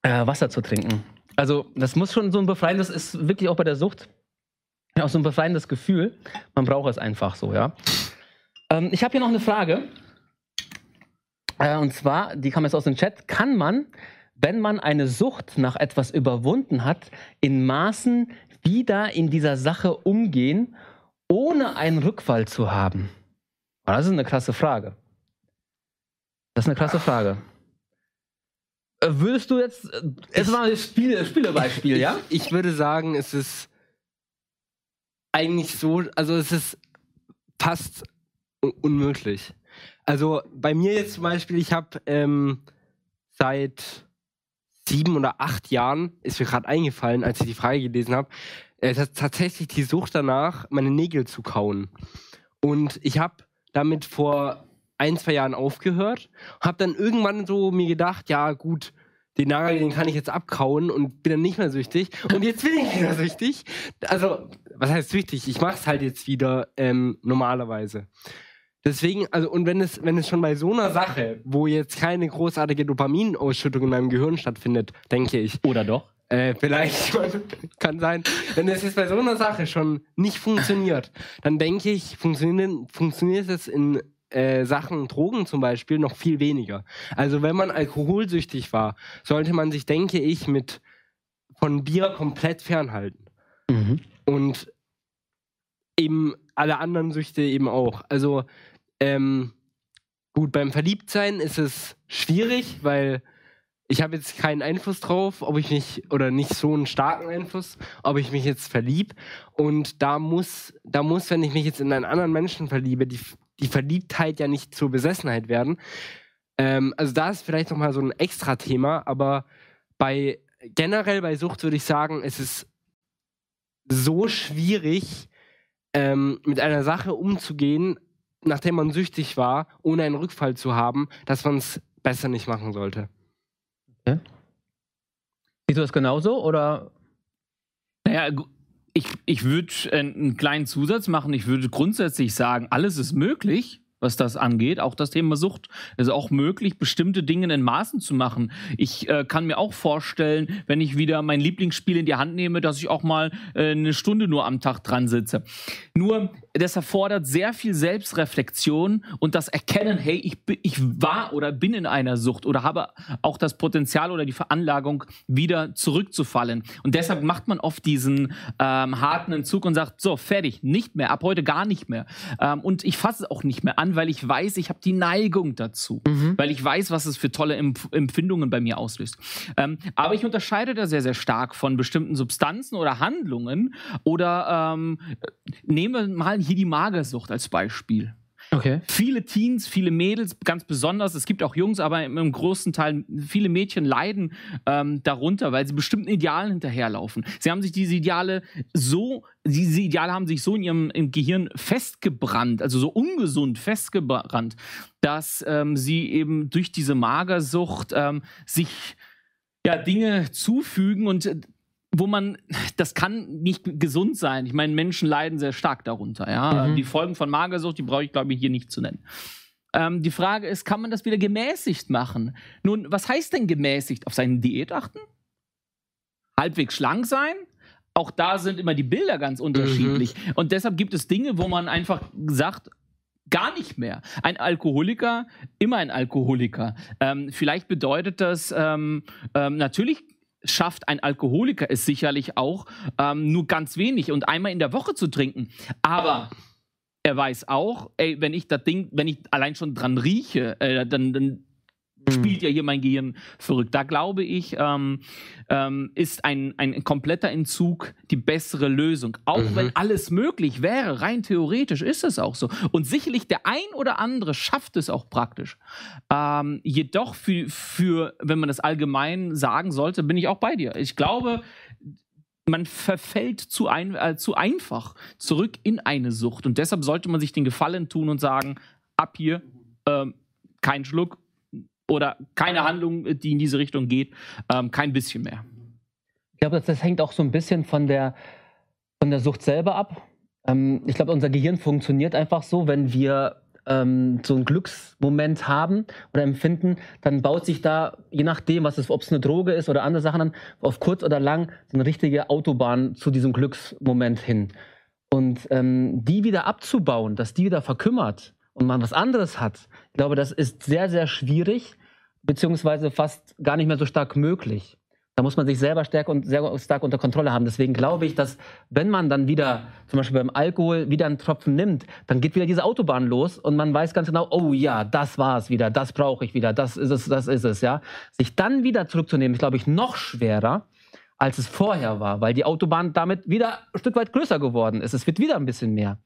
äh, Wasser zu trinken. Also, das muss schon so ein befreiendes, ist wirklich auch bei der Sucht auch so ein befreiendes Gefühl. Man braucht es einfach so, ja. Ähm, ich habe hier noch eine Frage. Äh, und zwar, die kam jetzt aus dem Chat. Kann man, wenn man eine Sucht nach etwas überwunden hat, in Maßen wieder in dieser Sache umgehen, ohne einen Rückfall zu haben? Oh, das ist eine krasse Frage. Das ist eine krasse Frage. Äh, Würdest du jetzt, jetzt mal ein Spiel, Spielebeispiel, ja? Ich, ich würde sagen, es ist eigentlich so, also es ist fast unmöglich. Also bei mir jetzt zum Beispiel, ich habe ähm, seit sieben oder acht Jahren, ist mir gerade eingefallen, als ich die Frage gelesen habe, äh, tats- tatsächlich die Sucht danach, meine Nägel zu kauen. Und ich habe damit vor ein, zwei Jahren aufgehört, habe dann irgendwann so mir gedacht, ja gut, den Nagel, den kann ich jetzt abkauen und bin dann nicht mehr süchtig. Und jetzt bin ich wieder süchtig. Also, was heißt süchtig? Ich mache es halt jetzt wieder ähm, normalerweise. Deswegen, also, und wenn es, wenn es schon bei so einer Sache, wo jetzt keine großartige Dopaminausschüttung in meinem Gehirn stattfindet, denke ich, Oder doch? äh, vielleicht kann sein, wenn es jetzt bei so einer Sache schon nicht funktioniert, dann denke ich, funktioniert, funktioniert es in äh, Sachen Drogen zum Beispiel noch viel weniger. Also wenn man alkoholsüchtig war, sollte man sich, denke ich, mit von Bier komplett fernhalten. Mhm. Und eben alle anderen Süchte eben auch. Also ähm, gut, beim Verliebtsein ist es schwierig, weil ich habe jetzt keinen Einfluss drauf, ob ich mich, oder nicht so einen starken Einfluss, ob ich mich jetzt verlieb. Und da muss, da muss, wenn ich mich jetzt in einen anderen Menschen verliebe, die, die Verliebtheit ja nicht zur Besessenheit werden. Ähm, also da ist vielleicht nochmal so ein extra Thema, aber bei generell bei Sucht würde ich sagen, es ist so schwierig, ähm, mit einer Sache umzugehen, nachdem man süchtig war, ohne einen Rückfall zu haben, dass man es besser nicht machen sollte. Siehst du das genauso oder? Naja, ich, ich würde einen kleinen Zusatz machen. Ich würde grundsätzlich sagen, alles ist möglich, was das angeht. Auch das Thema Sucht ist auch möglich, bestimmte Dinge in Maßen zu machen. Ich äh, kann mir auch vorstellen, wenn ich wieder mein Lieblingsspiel in die Hand nehme, dass ich auch mal äh, eine Stunde nur am Tag dran sitze. Nur, das erfordert sehr viel Selbstreflexion und das Erkennen, hey, ich, ich war oder bin in einer Sucht oder habe auch das Potenzial oder die Veranlagung, wieder zurückzufallen. Und deshalb macht man oft diesen ähm, harten Entzug und sagt, so, fertig, nicht mehr, ab heute gar nicht mehr. Ähm, und ich fasse es auch nicht mehr an, weil ich weiß, ich habe die Neigung dazu. Weil ich weiß, was es für tolle Empf Empfindungen bei mir auslöst. Ähm, aber ich unterscheide da sehr, sehr stark von bestimmten Substanzen oder Handlungen oder ähm, nehmen wir mal hier die Magersucht als Beispiel. Okay. Viele Teens, viele Mädels, ganz besonders, es gibt auch Jungs, aber im, im großen Teil viele Mädchen leiden ähm, darunter, weil sie bestimmten Idealen hinterherlaufen. Sie haben sich diese Ideale so, diese Ideale haben sich so in ihrem im Gehirn festgebrannt, also so ungesund festgebrannt, dass ähm, sie eben durch diese Magersucht ähm, sich ja, Dinge zufügen und äh, wo man, das kann nicht gesund sein. Ich meine, Menschen leiden sehr stark darunter. Ja? Mhm. Die Folgen von Magersucht, die brauche ich, glaube ich, hier nicht zu nennen. Ähm, die Frage ist, kann man das wieder gemäßigt machen? Nun, was heißt denn gemäßigt? Auf seine Diät achten? Halbwegs schlank sein? Auch da sind immer die Bilder ganz unterschiedlich. Und deshalb gibt es Dinge, wo man einfach sagt, gar nicht mehr. Ein Alkoholiker, immer ein Alkoholiker. Ähm, vielleicht bedeutet das ähm, ähm, natürlich schafft ein Alkoholiker es sicherlich auch, ähm, nur ganz wenig und einmal in der Woche zu trinken. Aber er weiß auch, ey, wenn ich das Ding, wenn ich allein schon dran rieche, äh, dann, dann spielt ja hier mein Gehirn verrückt. Da glaube ich, ähm, ähm, ist ein, ein kompletter Entzug die bessere Lösung. Auch Mhm. wenn alles möglich wäre, rein theoretisch ist es auch so. Und sicherlich der ein oder andere schafft es auch praktisch. Ähm, jedoch für, für, wenn man das allgemein sagen sollte, bin ich auch bei dir. Ich glaube, man verfällt zu, ein, äh, zu einfach zurück in eine Sucht. Und deshalb sollte man sich den Gefallen tun und sagen, ab hier, ähm, kein Schluck oder keine Handlung, die in diese Richtung geht, ähm, kein bisschen mehr. Ich glaube, das, das hängt auch so ein bisschen von der, von der Sucht selber ab. Ähm, ich glaube, unser Gehirn funktioniert einfach so, wenn wir ähm, so einen Glücksmoment haben oder empfinden, dann baut sich da, je nachdem, was es, ob es eine Droge ist oder andere Sachen, dann auf kurz oder lang so eine richtige Autobahn zu diesem Glücksmoment hin. Und ähm, die wieder abzubauen, dass die wieder verkümmert und man was anderes hat, ich glaube, das ist sehr, sehr schwierig, beziehungsweise fast gar nicht mehr so stark möglich. Da muss man sich selber stärker und sehr stark unter Kontrolle haben. Deswegen glaube ich, dass wenn man dann wieder, zum Beispiel beim Alkohol, wieder einen Tropfen nimmt, dann geht wieder diese Autobahn los und man weiß ganz genau, oh ja, das war es wieder, das brauche ich wieder, das ist es, das ist es, ja. Sich dann wieder zurückzunehmen, ist, glaube ich, noch schwerer, als es vorher war, weil die Autobahn damit wieder ein Stück weit größer geworden ist. Es wird wieder ein bisschen mehr.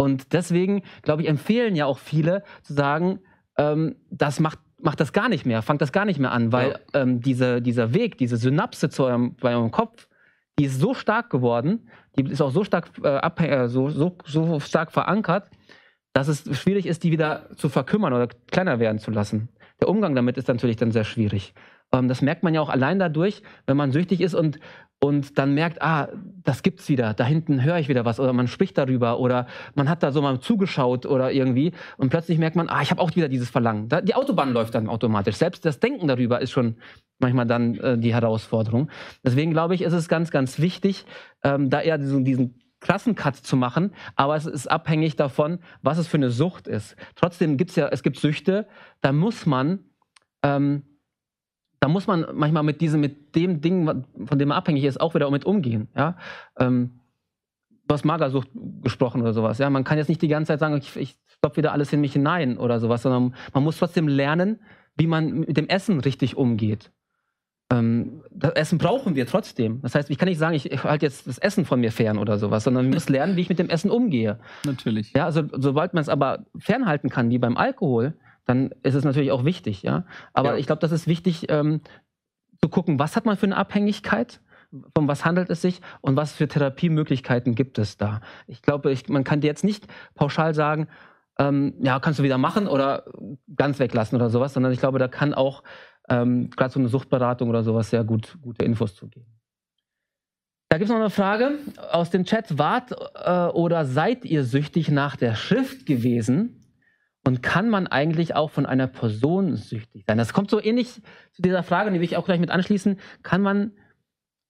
Und deswegen, glaube ich, empfehlen ja auch viele zu sagen, ähm, das macht macht das gar nicht mehr, fangt das gar nicht mehr an, weil ja. ähm, diese, dieser Weg, diese Synapse zu eurem, bei eurem Kopf, die ist so stark geworden, die ist auch so stark, äh, äh, so, so, so stark verankert, dass es schwierig ist, die wieder zu verkümmern oder kleiner werden zu lassen. Der Umgang damit ist natürlich dann sehr schwierig. Ähm, das merkt man ja auch allein dadurch, wenn man süchtig ist und, und dann merkt, ah, das gibt's wieder, da hinten höre ich wieder was oder man spricht darüber oder man hat da so mal zugeschaut oder irgendwie und plötzlich merkt man, ah, ich habe auch wieder dieses Verlangen. Da, die Autobahn läuft dann automatisch. Selbst das Denken darüber ist schon manchmal dann äh, die Herausforderung. Deswegen glaube ich, ist es ganz, ganz wichtig, ähm, da eher diesen, diesen Klassencut zu machen, aber es ist abhängig davon, was es für eine Sucht ist. Trotzdem gibt es ja, es gibt Süchte, da muss man ähm, da muss man manchmal mit diesem, mit dem Ding, von dem man abhängig ist, auch wieder mit umgehen. Ja? Ähm, du hast Magersucht gesprochen oder sowas. Ja? Man kann jetzt nicht die ganze Zeit sagen, ich, ich stopfe wieder alles in mich hinein oder sowas, sondern man muss trotzdem lernen, wie man mit dem Essen richtig umgeht. Ähm, das Essen brauchen wir trotzdem. Das heißt, ich kann nicht sagen, ich, ich halte jetzt das Essen von mir fern oder sowas, sondern ich muss lernen, wie ich mit dem Essen umgehe. Natürlich. Ja, also sobald man es aber fernhalten kann, wie beim Alkohol, dann ist es natürlich auch wichtig, ja. Aber ja. ich glaube, das ist wichtig ähm, zu gucken, was hat man für eine Abhängigkeit, um was handelt es sich und was für Therapiemöglichkeiten gibt es da. Ich glaube, ich, man kann dir jetzt nicht pauschal sagen, ähm, ja, kannst du wieder machen oder ganz weglassen oder sowas, sondern ich glaube, da kann auch ähm, gerade so eine Suchtberatung oder sowas sehr gut gute Infos zu geben. Da gibt es noch eine Frage aus dem Chat. Wart äh, oder seid ihr süchtig nach der Schrift gewesen? Und kann man eigentlich auch von einer Person süchtig sein? Das kommt so ähnlich zu dieser Frage, die will ich auch gleich mit anschließen. Kann man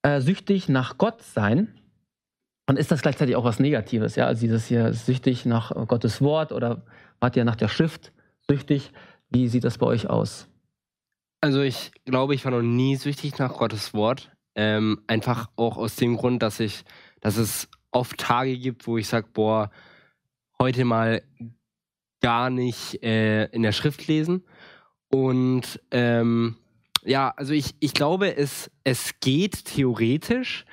äh, süchtig nach Gott sein? Und ist das gleichzeitig auch was Negatives? Ja, also dieses hier süchtig nach Gottes Wort oder wart ihr nach der Schrift süchtig? Wie sieht das bei euch aus? Also ich glaube, ich war noch nie süchtig nach Gottes Wort. Ähm, einfach auch aus dem Grund, dass ich, dass es oft Tage gibt, wo ich sage, boah, heute mal gar nicht äh, in der Schrift lesen. Und ähm, ja, also ich, ich glaube, es, es geht theoretisch,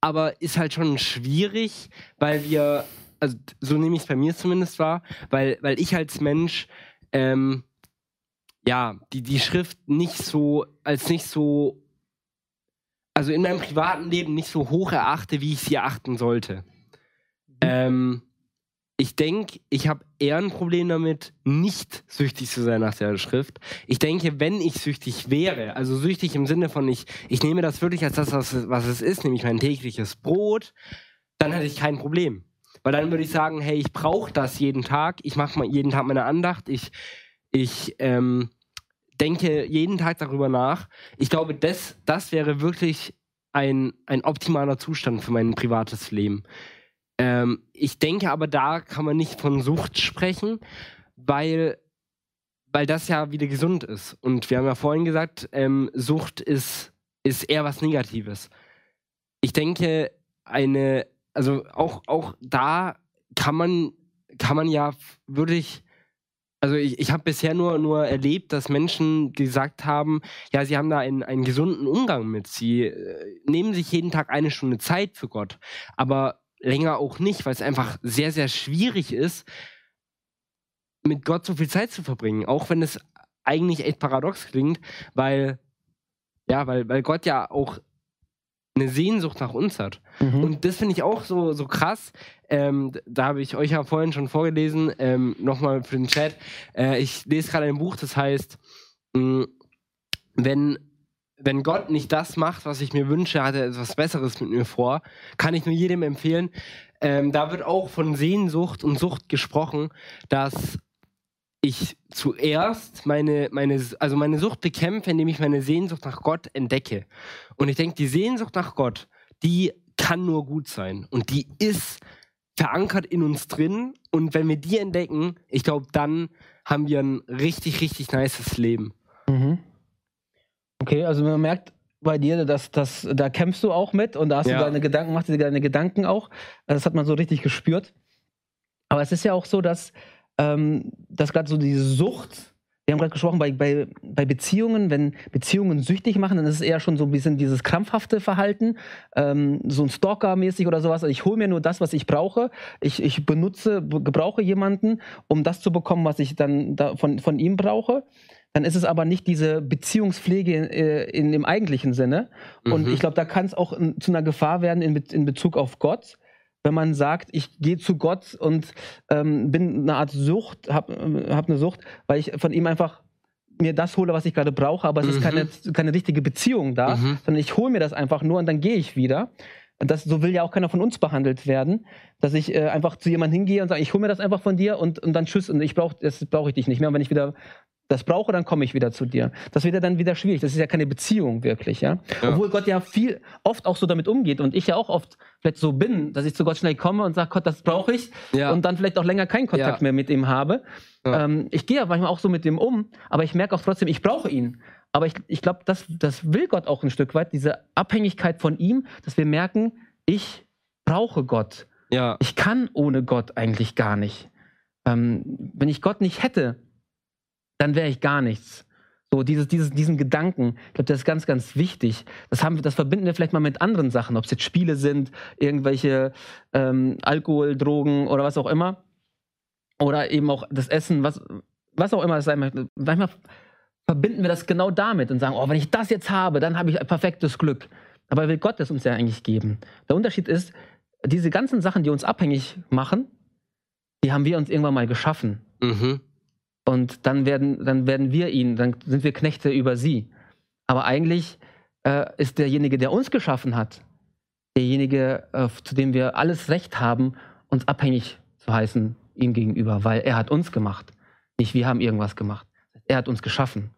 aber ist halt schon schwierig, weil wir, also so nehme ich es bei mir zumindest wahr, weil, weil ich als Mensch ähm, ja, die, die Schrift nicht so, als nicht so, also in meinem privaten Leben nicht so hoch erachte, wie ich sie erachten sollte. Mhm. Ähm, ich denke, ich habe eher ein Problem damit, nicht süchtig zu sein nach der Schrift. Ich denke, wenn ich süchtig wäre, also süchtig im Sinne von ich, ich nehme das wirklich als das, was, was es ist, nämlich mein tägliches Brot, dann hätte ich kein Problem. Weil dann würde ich sagen, hey, ich brauche das jeden Tag, ich mache jeden Tag meine Andacht, ich, ich ähm, denke jeden Tag darüber nach. Ich glaube, das, das wäre wirklich ein, ein optimaler Zustand für mein privates Leben. Ähm, ich denke aber, da kann man nicht von Sucht sprechen, weil, weil das ja wieder gesund ist. Und wir haben ja vorhin gesagt, ähm, Sucht ist, ist eher was Negatives. Ich denke, eine, also auch, auch da kann man, kann man ja wirklich also ich, ich habe bisher nur, nur erlebt, dass Menschen gesagt haben, ja, sie haben da einen, einen gesunden Umgang mit. Sie äh, nehmen sich jeden Tag eine Stunde Zeit für Gott. Aber länger auch nicht, weil es einfach sehr, sehr schwierig ist, mit Gott so viel Zeit zu verbringen. Auch wenn es eigentlich echt paradox klingt, weil, ja, weil, weil Gott ja auch eine Sehnsucht nach uns hat. Mhm. Und das finde ich auch so, so krass. Ähm, da habe ich euch ja vorhin schon vorgelesen, ähm, nochmal für den Chat. Äh, ich lese gerade ein Buch, das heißt, mh, mm, wenn wenn Gott nicht das macht, was ich mir wünsche, hat er etwas Besseres mit mir vor. Kann ich nur jedem empfehlen. Ähm, da wird auch von Sehnsucht und Sucht gesprochen, dass ich zuerst meine, meine, also meine Sucht bekämpfe, indem ich meine Sehnsucht nach Gott entdecke. Und ich denke, die Sehnsucht nach Gott, die kann nur gut sein. Und die ist verankert in uns drin. Und wenn wir die entdecken, ich glaube, dann haben wir ein richtig, richtig nices Leben. Mhm. Okay, also man merkt bei dir, dass, dass da kämpfst du auch mit und da hast Ja. du deine Gedanken, machst dir deine Gedanken auch. Das hat man so richtig gespürt. Aber es ist ja auch so, dass, ähm, dass gerade so diese Sucht, wir haben gerade gesprochen, bei, bei, bei Beziehungen, wenn Beziehungen süchtig machen, dann ist es eher schon so ein bisschen dieses krampfhafte Verhalten, ähm, so ein Stalker-mäßig oder sowas. Also ich hole mir nur das, was ich brauche. Ich, ich benutze, be- gebrauche jemanden, um das zu bekommen, was ich dann da von, von ihm brauche. Dann ist es aber nicht diese Beziehungspflege äh, in dem eigentlichen Sinne. Und Mhm. ich glaube, da kann es auch in, zu einer Gefahr werden in, in Bezug auf Gott, wenn man sagt, ich gehe zu Gott und ähm, bin eine Art Sucht, habe hab eine Sucht, weil ich von ihm einfach mir das hole, was ich gerade brauche, aber es ist Mhm. keine, keine richtige Beziehung da, Mhm. sondern ich hole mir das einfach nur und dann gehe ich wieder. Und das, so will ja auch keiner von uns behandelt werden, dass ich äh, einfach zu jemandem hingehe und sage, ich hole mir das einfach von dir und, und dann tschüss und ich brauche das brauche ich dich nicht mehr. Und wenn ich wieder das brauche, dann komme ich wieder zu dir. Das wird ja dann wieder schwierig. Das ist ja keine Beziehung wirklich, ja? Ja. Obwohl Gott ja viel oft auch so damit umgeht und ich ja auch oft vielleicht so bin, dass ich zu Gott schnell komme und sage, Gott, das brauche ich Ja. und dann vielleicht auch länger keinen Kontakt Ja. mehr mit ihm habe. Ähm, ich gehe ja manchmal auch so mit dem um, aber ich merke auch trotzdem, ich brauche ihn. Aber ich, ich glaube, das, das will Gott auch ein Stück weit, diese Abhängigkeit von ihm, dass wir merken, ich brauche Gott. ja. Ich kann ohne Gott eigentlich gar nicht. Ähm, wenn ich Gott nicht hätte, dann wäre ich gar nichts. So, dieses, dieses, diesen Gedanken, ich glaube, das ist ganz, ganz wichtig. Das, haben, das verbinden wir vielleicht mal mit anderen Sachen, ob es jetzt Spiele sind, irgendwelche ähm, Alkohol, Drogen oder was auch immer. Oder eben auch das Essen, was, was auch immer es sein möchte. Manchmal verbinden wir das genau damit und sagen, oh, wenn ich das jetzt habe, dann habe ich ein perfektes Glück. Aber will Gott es uns ja eigentlich geben. Der Unterschied ist, diese ganzen Sachen, die uns abhängig machen, die haben wir uns irgendwann mal geschaffen. Mhm. Und dann werden, dann werden wir ihn, dann sind wir Knechte über sie. Aber eigentlich äh, ist derjenige, der uns geschaffen hat, derjenige, äh, zu dem wir alles Recht haben, uns abhängig zu heißen ihm gegenüber, weil er hat uns gemacht. Nicht wir haben irgendwas gemacht. Er hat uns geschaffen.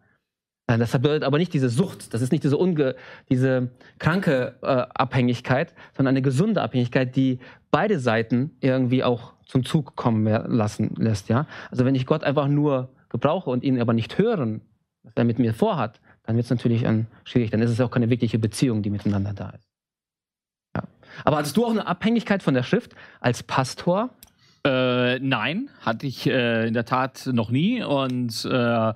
Äh, Das bedeutet aber nicht diese Sucht, das ist nicht diese, unge diese kranke äh, Abhängigkeit, sondern eine gesunde Abhängigkeit, die beide Seiten irgendwie auch zum Zug kommen lassen lässt. Ja? Also wenn ich Gott einfach nur gebrauche und ihn aber nicht hören, was er mit mir vorhat, dann wird es natürlich dann schwierig. Dann ist es auch keine wirkliche Beziehung, die miteinander da ist. Ja. Aber hattest du auch eine Abhängigkeit von der Schrift als Pastor? Äh, nein, hatte ich äh, in der Tat noch nie. Und äh,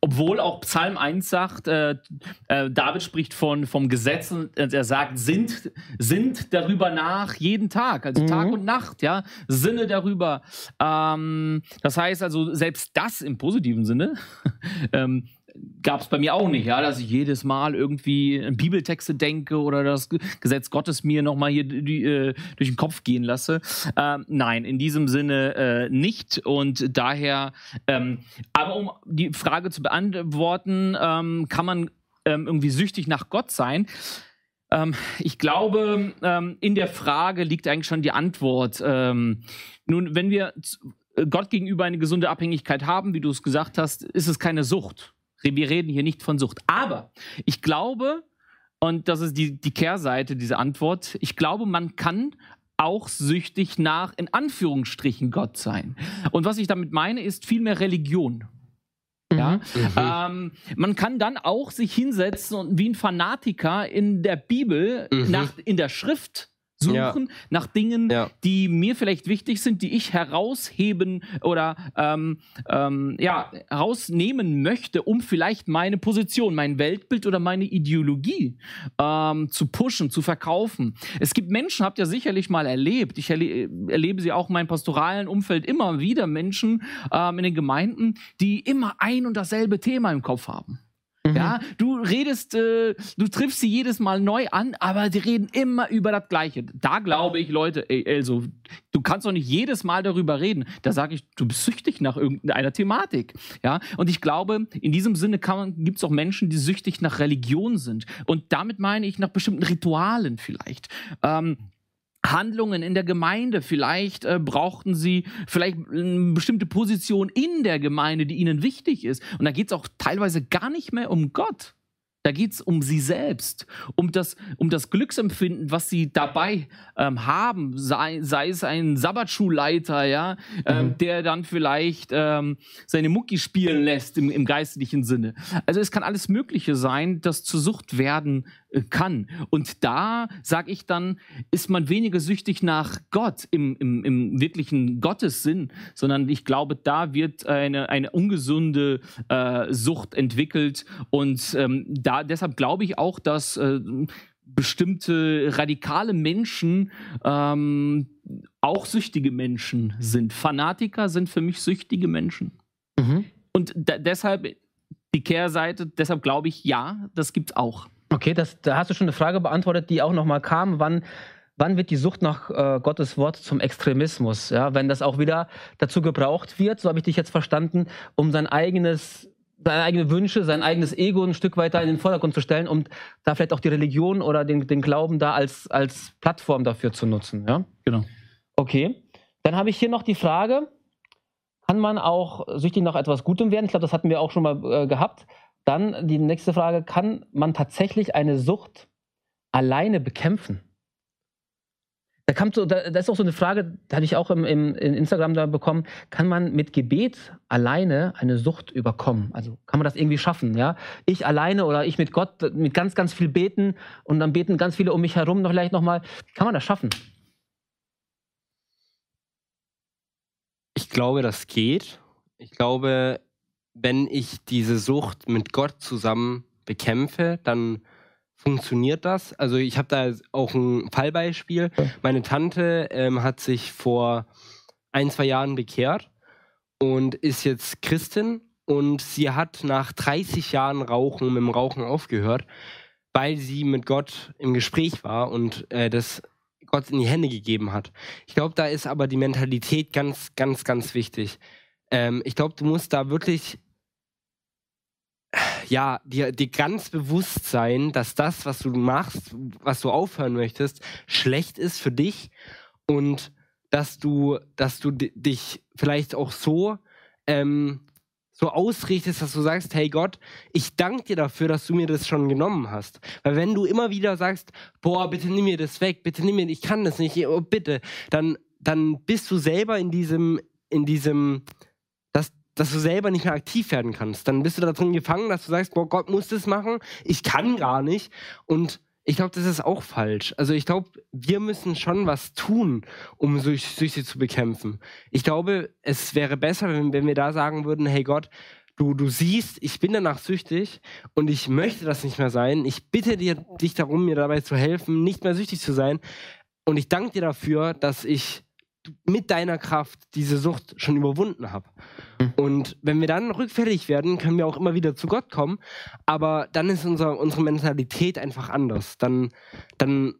obwohl auch Psalm 1 sagt, äh, äh, David spricht von, vom Gesetz und er sagt, sind, sind darüber nach jeden Tag, also Mhm. Tag und Nacht, ja, Sinne darüber. Ähm, das heißt also, selbst das im positiven Sinne ähm, gab es bei mir auch nicht, ja, dass ich jedes Mal irgendwie an Bibeltexte denke oder das Ge- Gesetz Gottes mir nochmal hier die, äh, durch den Kopf gehen lasse. Ähm, nein, in diesem Sinne äh, nicht. Und daher, ähm, aber um die Frage zu beantworten, ähm, kann man ähm, irgendwie süchtig nach Gott sein? Ähm, ich glaube, ähm, in der Frage liegt eigentlich schon die Antwort. Nun, wenn wir Gott gegenüber eine gesunde Abhängigkeit haben, wie du es gesagt hast, ist es keine Sucht. Wir reden hier nicht von Sucht. Aber ich glaube, und das ist die, die Kehrseite dieser Antwort, ich glaube, man kann auch süchtig nach, in Anführungsstrichen, Gott sein. Und was ich damit meine, ist vielmehr Religion. Ja? Mhm. Ähm, man kann dann auch sich hinsetzen und wie ein Fanatiker in der Bibel, Mhm. nach, in der Schrift suchen, nach Dingen, Ja. die mir vielleicht wichtig sind, die ich herausheben oder ähm, ähm, ja, herausnehmen möchte, um vielleicht meine Position, mein Weltbild oder meine Ideologie ähm, zu pushen, zu verkaufen. Es gibt Menschen, habt ihr sicherlich mal erlebt, ich erle erlebe sie auch in meinem pastoralen Umfeld immer wieder, Menschen ähm, in den Gemeinden, die immer ein und dasselbe Thema im Kopf haben. Mhm. Ja, du redest, äh, du triffst sie jedes Mal neu an, aber die reden immer über das Gleiche. Da glaube ich, Leute, ey, also, du kannst doch nicht jedes Mal darüber reden. Da sage ich, du bist süchtig nach irgendeiner Thematik. Ja, und ich glaube, in diesem Sinne gibt es auch Menschen, die süchtig nach Religion sind. Und damit meine ich nach bestimmten Ritualen vielleicht. Ähm, Handlungen in der Gemeinde. Vielleicht äh, brauchten sie vielleicht eine bestimmte Position in der Gemeinde, die ihnen wichtig ist. Und da geht es auch teilweise gar nicht mehr um Gott. Da geht es um sie selbst, um das, um das Glücksempfinden, was sie dabei ähm, haben, sei, sei es ein Sabbatschulleiter, ja, ähm, mhm. der dann vielleicht ähm, seine Mucki spielen lässt im, im geistlichen Sinne. Also es kann alles Mögliche sein, das zur Sucht werden äh, kann. Und da, sage ich dann, ist man weniger süchtig nach Gott im, im, im wirklichen Gottessinn, sondern ich glaube, da wird eine, eine ungesunde äh, Sucht entwickelt und ähm, da deshalb glaube ich auch, dass äh, bestimmte radikale Menschen ähm, auch süchtige Menschen sind. Fanatiker sind für mich süchtige Menschen. Mhm. Und deshalb die Kehrseite, deshalb glaube ich, ja, das gibt es auch. Okay, das, da hast du schon eine Frage beantwortet, die auch nochmal kam. Wann, wann wird die Sucht nach äh, Gottes Wort zum Extremismus? Ja, wenn das auch wieder dazu gebraucht wird, so habe ich dich jetzt verstanden, um sein eigenes seine eigenen Wünsche, sein eigenes Ego ein Stück weiter in den Vordergrund zu stellen und da vielleicht auch die Religion oder den, den Glauben da als, als Plattform dafür zu nutzen. Ja? Genau. Okay. Dann habe ich hier noch die Frage, kann man auch süchtig nach etwas Gutem werden? Ich glaube, das hatten wir auch schon mal äh, gehabt. Dann die nächste Frage, kann man tatsächlich eine Sucht alleine bekämpfen? Da kam so, da, da, ist auch so eine Frage, da hatte ich auch im, im, in Instagram da bekommen, kann man mit Gebet alleine eine Sucht überkommen? Also kann man das irgendwie schaffen, ja? Ich alleine oder ich mit Gott, mit ganz, ganz viel beten und dann beten ganz viele um mich herum noch vielleicht nochmal. Kann man das schaffen? Ich glaube, das geht. Ich glaube, wenn ich diese Sucht mit Gott zusammen bekämpfe, dann funktioniert das. Also ich habe da auch ein Fallbeispiel. Meine Tante ähm, hat sich vor ein, zwei Jahren bekehrt und ist jetzt Christin und sie hat nach 30 Jahren Rauchen mit dem Rauchen aufgehört, weil sie mit Gott im Gespräch war und äh, das Gott in die Hände gegeben hat. Ich glaube, da ist aber die Mentalität ganz, ganz, ganz wichtig. Ähm, ich glaube, du musst da wirklich ja, dir, dir ganz bewusst sein, dass das, was du machst, was du aufhören möchtest, schlecht ist für dich und dass du, dass du dich vielleicht auch so, ähm, so ausrichtest, dass du sagst, hey Gott, ich danke dir dafür, dass du mir das schon genommen hast. Weil wenn du immer wieder sagst, boah, bitte nimm mir das weg, bitte nimm mir, ich kann das nicht, oh, bitte, dann, dann bist du selber in diesem, in diesem, dass du selber nicht mehr aktiv werden kannst. Dann bist du da drin gefangen, dass du sagst, boah, Gott muss das machen, ich kann gar nicht. Und ich glaube, das ist auch falsch. Also ich glaube, wir müssen schon was tun, um Süchte zu bekämpfen. Ich glaube, es wäre besser, wenn, wenn wir da sagen würden, hey Gott, du, du siehst, ich bin danach süchtig und ich möchte das nicht mehr sein. Ich bitte dir, dich darum, mir dabei zu helfen, nicht mehr süchtig zu sein. Und ich danke dir dafür, dass ich mit deiner Kraft diese Sucht schon überwunden habe. Und wenn wir dann rückfällig werden, können wir auch immer wieder zu Gott kommen. Aber dann ist unser, unsere Mentalität einfach anders. Dann, dann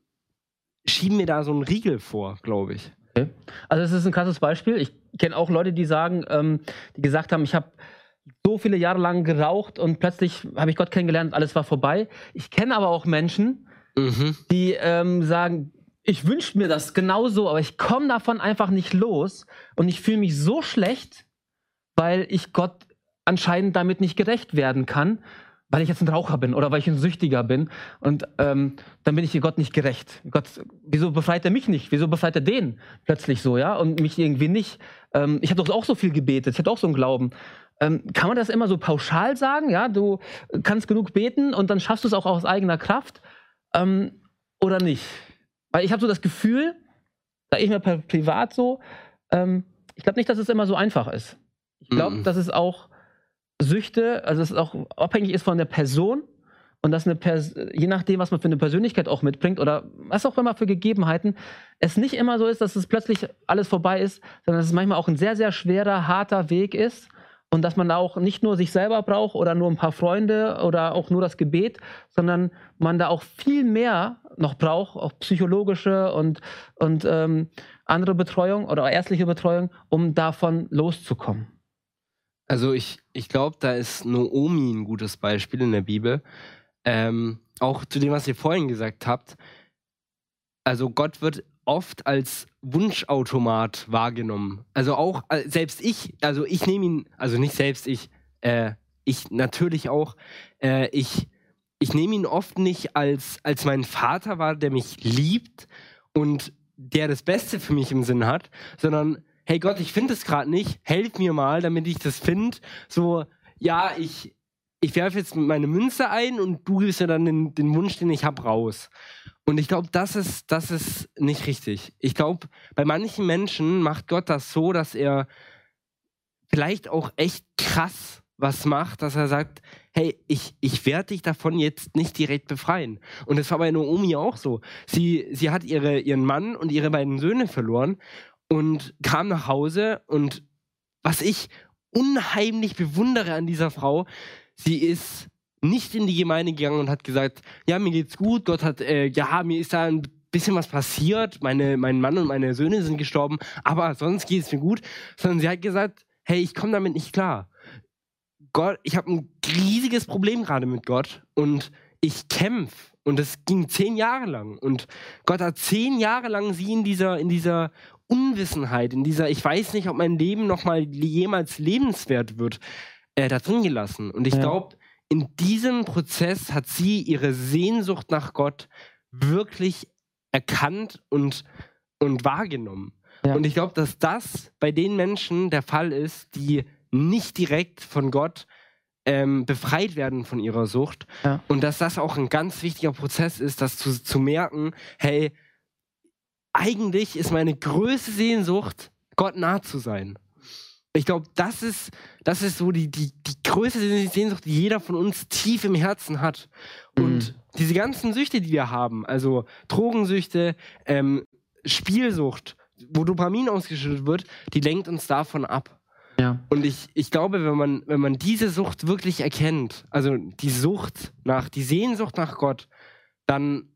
schieben wir da so einen Riegel vor, glaube ich. Okay. Also es ist ein krasses Beispiel. Ich kenne auch Leute, die sagen, ähm, die gesagt haben, ich habe so viele Jahre lang geraucht und plötzlich habe ich Gott kennengelernt, alles war vorbei. Ich kenne aber auch Menschen, mhm. die ähm, sagen, ich wünsche mir das genauso, aber ich komme davon einfach nicht los und ich fühle mich so schlecht, weil ich Gott anscheinend damit nicht gerecht werden kann, weil ich jetzt ein Raucher bin oder weil ich ein Süchtiger bin und ähm, dann bin ich Gott nicht gerecht. Gott, wieso befreit er mich nicht? Wieso befreit er den plötzlich so, ja, und mich irgendwie nicht? Ähm, ich habe doch auch so viel gebetet, ich hatte auch so einen Glauben. Ähm, kann man das immer so pauschal sagen? Ja, du kannst genug beten und dann schaffst du es auch aus eigener Kraft ähm, oder nicht? Weil ich habe so das Gefühl, da ich mir privat so, ähm, ich glaube nicht, dass es immer so einfach ist. Ich glaube, mm. dass es auch Süchte, also es auch abhängig ist von der Person und dass eine Pers je nachdem, was man für eine Persönlichkeit auch mitbringt oder was auch immer für Gegebenheiten, es nicht immer so ist, dass es plötzlich alles vorbei ist, sondern dass es manchmal auch ein sehr, sehr schwerer, harter Weg ist und dass man da auch nicht nur sich selber braucht oder nur ein paar Freunde oder auch nur das Gebet, sondern man da auch viel mehr noch braucht, auch psychologische und, und ähm, andere Betreuung oder ärztliche Betreuung, um davon loszukommen. Also ich, ich glaube, da ist Noomi ein gutes Beispiel in der Bibel. Ähm, auch zu dem, was ihr vorhin gesagt habt. Also Gott wird oft als Wunschautomat wahrgenommen. Also auch äh, selbst ich, also ich nehme ihn, also nicht selbst ich, äh, ich natürlich auch, äh, ich, ich nehme ihn oft nicht als, als mein Vater wahr, der mich liebt und der das Beste für mich im Sinn hat, sondern hey Gott, ich finde es gerade nicht, helf mir mal, damit ich das finde. So, ja, ich, ich werfe jetzt meine Münze ein und du gibst mir dann den, den Wunsch, den ich habe, raus. Und ich glaube, das ist, das ist nicht richtig. Ich glaube, bei manchen Menschen macht Gott das so, dass er vielleicht auch echt krass was macht, dass er sagt, hey, ich, ich werde dich davon jetzt nicht direkt befreien. Und das war bei Naomi auch so. Sie, sie hat ihre, ihren Mann und ihre beiden Söhne verloren und kam nach Hause und was ich unheimlich bewundere an dieser Frau, sie ist nicht in die Gemeinde gegangen und hat gesagt, ja, mir geht's gut, Gott hat, äh, ja, mir ist da ein bisschen was passiert, meine, mein Mann und meine Söhne sind gestorben, aber sonst geht es mir gut, sondern sie hat gesagt, hey, ich komme damit nicht klar. Gott, ich habe ein riesiges Problem gerade mit Gott und ich kämpfe. Und das ging zehn Jahre lang. Und Gott hat zehn Jahre lang sie in dieser, in dieser Unwissenheit, in dieser, ich weiß nicht, ob mein Leben nochmal jemals lebenswert wird, äh, da drin gelassen. Und ich ja. glaube, in diesem Prozess hat sie ihre Sehnsucht nach Gott wirklich erkannt und, und wahrgenommen. Ja. Und ich glaube, dass das bei den Menschen der Fall ist, die nicht direkt von Gott ähm, befreit werden von ihrer Sucht. Ja. Und dass das auch ein ganz wichtiger Prozess ist, das zu, zu merken, hey, eigentlich ist meine größte Sehnsucht, Gott nah zu sein. Ich glaube, das ist, das ist so die, die, die größte Sehnsucht, die jeder von uns tief im Herzen hat. Und mhm. diese ganzen Süchte, die wir haben, also Drogensüchte, ähm, Spielsucht, wo Dopamin ausgeschüttet wird, die lenkt uns davon ab. Ja. Und ich, ich glaube, wenn man, wenn man diese Sucht wirklich erkennt, also die Sucht nach, die Sehnsucht nach Gott, dann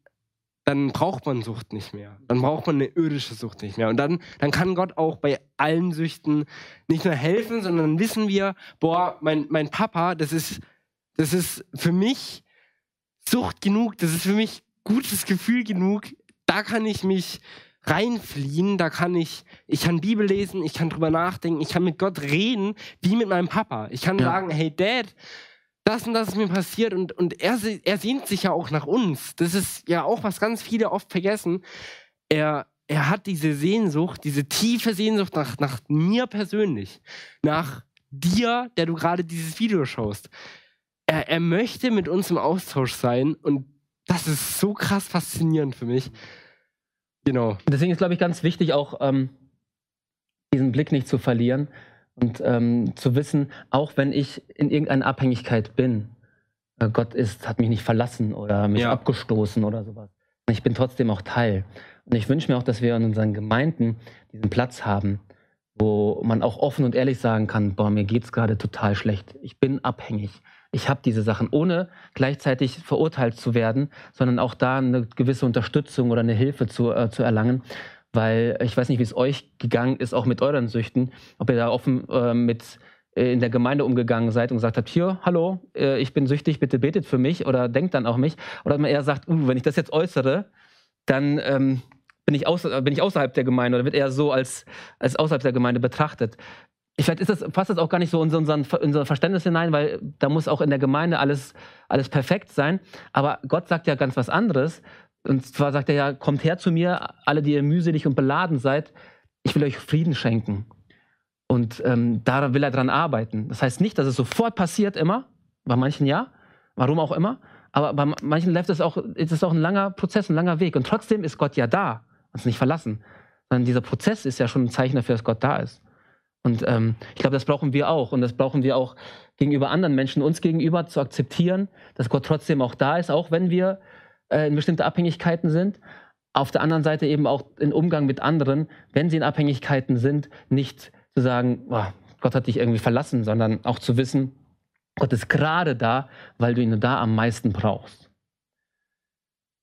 dann braucht man Sucht nicht mehr. Dann braucht man eine irdische Sucht nicht mehr. Und dann, dann kann Gott auch bei allen Süchten nicht nur helfen, sondern dann wissen wir, boah, mein, mein Papa, das ist, das ist für mich Sucht genug, das ist für mich gutes Gefühl genug. Da kann ich mich reinfliehen, da kann ich, ich kann Bibel lesen, ich kann drüber nachdenken, ich kann mit Gott reden, wie mit meinem Papa. Ich kann ja. sagen, hey Dad, das und das ist mir passiert und, und er, er sehnt sich ja auch nach uns. Das ist ja auch, was ganz viele oft vergessen. Er, er hat diese Sehnsucht, diese tiefe Sehnsucht nach, nach mir persönlich, nach dir, der du gerade dieses Video schaust. Er, er möchte mit uns im Austausch sein und das ist so krass faszinierend für mich. Genau. Deswegen ist, glaube ich, ganz wichtig, auch ähm, diesen Blick nicht zu verlieren und ähm, zu wissen, auch wenn ich in irgendeiner Abhängigkeit bin, äh, Gott ist, hat mich nicht verlassen oder mich ja. abgestoßen oder sowas. Ich bin trotzdem auch Teil. Und ich wünsche mir auch, dass wir in unseren Gemeinden diesen Platz haben, wo man auch offen und ehrlich sagen kann, boah, mir geht's gerade total schlecht. Ich bin abhängig. Ich habe diese Sachen, ohne gleichzeitig verurteilt zu werden, sondern auch da eine gewisse Unterstützung oder eine Hilfe zu, äh, zu erlangen weil ich weiß nicht, wie es euch gegangen ist, auch mit euren Süchten, ob ihr da offen äh, mit äh, in der Gemeinde umgegangen seid und gesagt habt, hier, hallo, äh, ich bin süchtig, bitte betet für mich oder denkt dann auch mich. Oder man eher sagt, uh, wenn ich das jetzt äußere, dann ähm, bin, ich außer, bin ich außerhalb der Gemeinde oder wird eher so als, als außerhalb der Gemeinde betrachtet. Vielleicht ist das, passt das auch gar nicht so in unseren, unser Verständnis hinein, weil da muss auch in der Gemeinde alles, alles perfekt sein. Aber Gott sagt ja ganz was anderes. Und zwar sagt er ja, kommt her zu mir, alle, die ihr mühselig und beladen seid, ich will euch Frieden schenken. Und ähm, da will er dran arbeiten. Das heißt nicht, dass es sofort passiert immer, bei manchen ja, warum auch immer, aber bei manchen läuft es auch, ist es auch ein langer Prozess, ein langer Weg. Und trotzdem ist Gott ja da, uns nicht verlassen. Sondern dieser Prozess ist ja schon ein Zeichen dafür, dass Gott da ist. Und ähm, ich glaube, das brauchen wir auch. Und das brauchen wir auch gegenüber anderen Menschen, uns gegenüber zu akzeptieren, dass Gott trotzdem auch da ist, auch wenn wir äh, in bestimmte Abhängigkeiten sind. Auf der anderen Seite eben auch im Umgang mit anderen, wenn sie in Abhängigkeiten sind, nicht zu sagen, oh, Gott hat dich irgendwie verlassen, sondern auch zu wissen, Gott ist gerade da, weil du ihn da am meisten brauchst.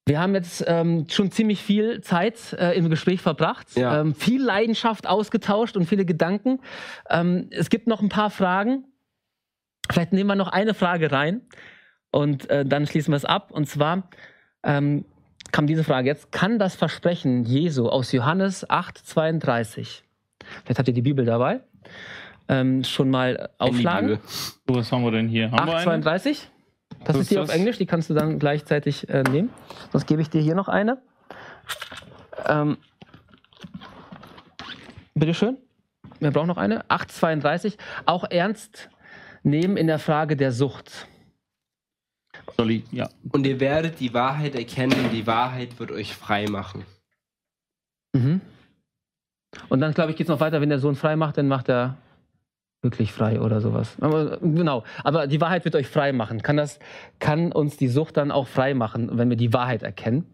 Wir haben jetzt ähm, schon ziemlich viel Zeit äh, im Gespräch verbracht, Ja. ähm, viel Leidenschaft ausgetauscht und viele Gedanken. Ähm, es gibt noch ein paar Fragen. Vielleicht nehmen wir noch eine Frage rein und äh, dann schließen wir es ab. Und zwar ähm, kam diese Frage jetzt: Kann das Versprechen Jesu aus Johannes 8,32, vielleicht habt ihr die Bibel dabei, ähm, schon mal aufschlagen? So, was haben wir denn hier? Haben wir eine? 8,32. Das Was ist die ist auf? Englisch, die kannst du dann gleichzeitig äh, nehmen. Sonst gebe ich dir hier noch eine. Ähm, bitteschön. Wir brauchen noch eine. 8,32. Auch ernst nehmen in der Frage der Sucht. Soll ich? Ja. Und ihr werdet die Wahrheit erkennen und die Wahrheit wird euch frei machen. Mhm. Und dann, glaube ich, geht es noch weiter, wenn der Sohn frei macht, dann macht er wirklich frei oder sowas. Aber, genau. Aber die Wahrheit wird euch frei machen. Kann, das, kann uns die Sucht dann auch frei machen, wenn wir die Wahrheit erkennen?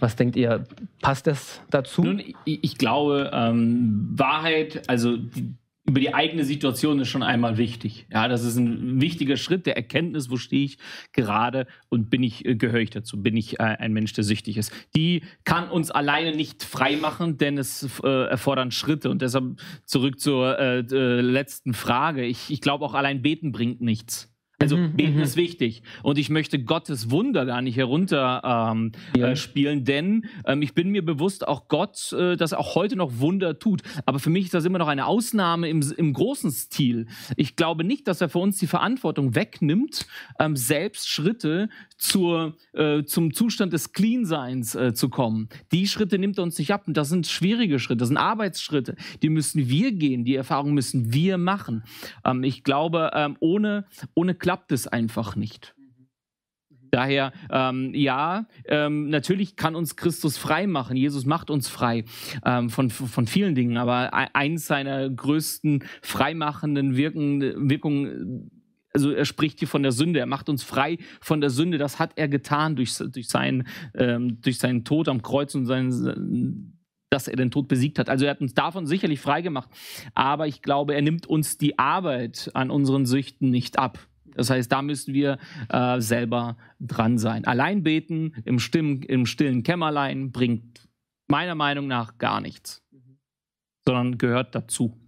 Was denkt ihr? Passt das dazu? Nun, ich, ich glaube, ähm, Wahrheit, also die, über die eigene Situation ist schon einmal wichtig. Ja, das ist ein wichtiger Schritt der Erkenntnis, wo stehe ich gerade und bin ich, äh, gehöre ich dazu, bin ich äh, ein Mensch, der süchtig ist. Die kann uns alleine nicht frei machen, denn es äh, erfordern Schritte. Und deshalb zurück zur äh, äh, letzten Frage. Ich, ich glaube, auch allein beten bringt nichts. Also Mhm, beten mhm. ist wichtig. Und ich möchte Gottes Wunder gar nicht herunter ähm, Ja. äh, spielen, denn ähm, ich bin mir bewusst, auch Gott, äh, dass er auch heute noch Wunder tut. Aber für mich ist das immer noch eine Ausnahme im, im großen Stil. Ich glaube nicht, dass er für uns die Verantwortung wegnimmt, ähm, selbst Schritte zur, äh, zum Zustand des Clean-Seins äh, zu kommen. Die Schritte nimmt er uns nicht ab. Und das sind schwierige Schritte, das sind Arbeitsschritte. Die müssen wir gehen, die Erfahrung müssen wir machen. Ähm, ich glaube, ähm, ohne, ohne klappt es einfach nicht. Daher, ähm, ja, ähm, natürlich kann uns Christus frei machen. Jesus macht uns frei ähm, von, von vielen Dingen, aber e- eins seiner größten freimachenden Wirken, Wirkungen, also er spricht hier von der Sünde, er macht uns frei von der Sünde. Das hat er getan durch, durch, seinen, ähm, durch seinen Tod am Kreuz und seinen dass er den Tod besiegt hat. Also er hat uns davon sicherlich frei gemacht. Aber ich glaube, er nimmt uns die Arbeit an unseren Süchten nicht ab. Das heißt, da müssen wir äh, selber dran sein. Allein beten im, Stimm, im stillen Kämmerlein bringt meiner Meinung nach gar nichts, sondern gehört dazu.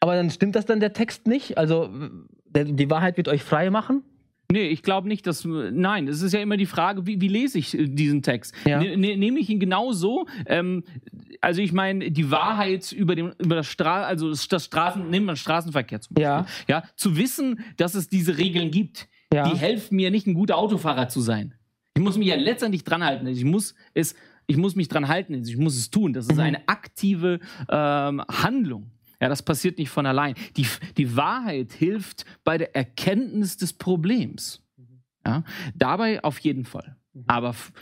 Aber dann stimmt das dann der Text nicht? Also die Wahrheit wird euch frei machen? Nee, ich glaube nicht, dass. Nein, es ist ja immer die Frage, wie, wie lese ich äh, diesen Text? Ja. Ne, ne, nehme ich ihn genau so? Ähm, also, ich meine, die Wahrheit über, den, über das Straßen, also das Straßen, nehmen wir den Straßenverkehr zum Beispiel. Ja. ja. Zu wissen, dass es diese Regeln gibt, Ja. die helfen mir nicht, ein guter Autofahrer zu sein. Ich muss mich ja letztendlich dran halten. Ich muss es, ich muss mich dran halten. Ich muss es tun. Das ist Mhm. eine aktive ähm, Handlung. Ja, das passiert nicht von allein. Die, die Wahrheit hilft bei der Erkenntnis des Problems. Ja, dabei auf jeden Fall. Aber f-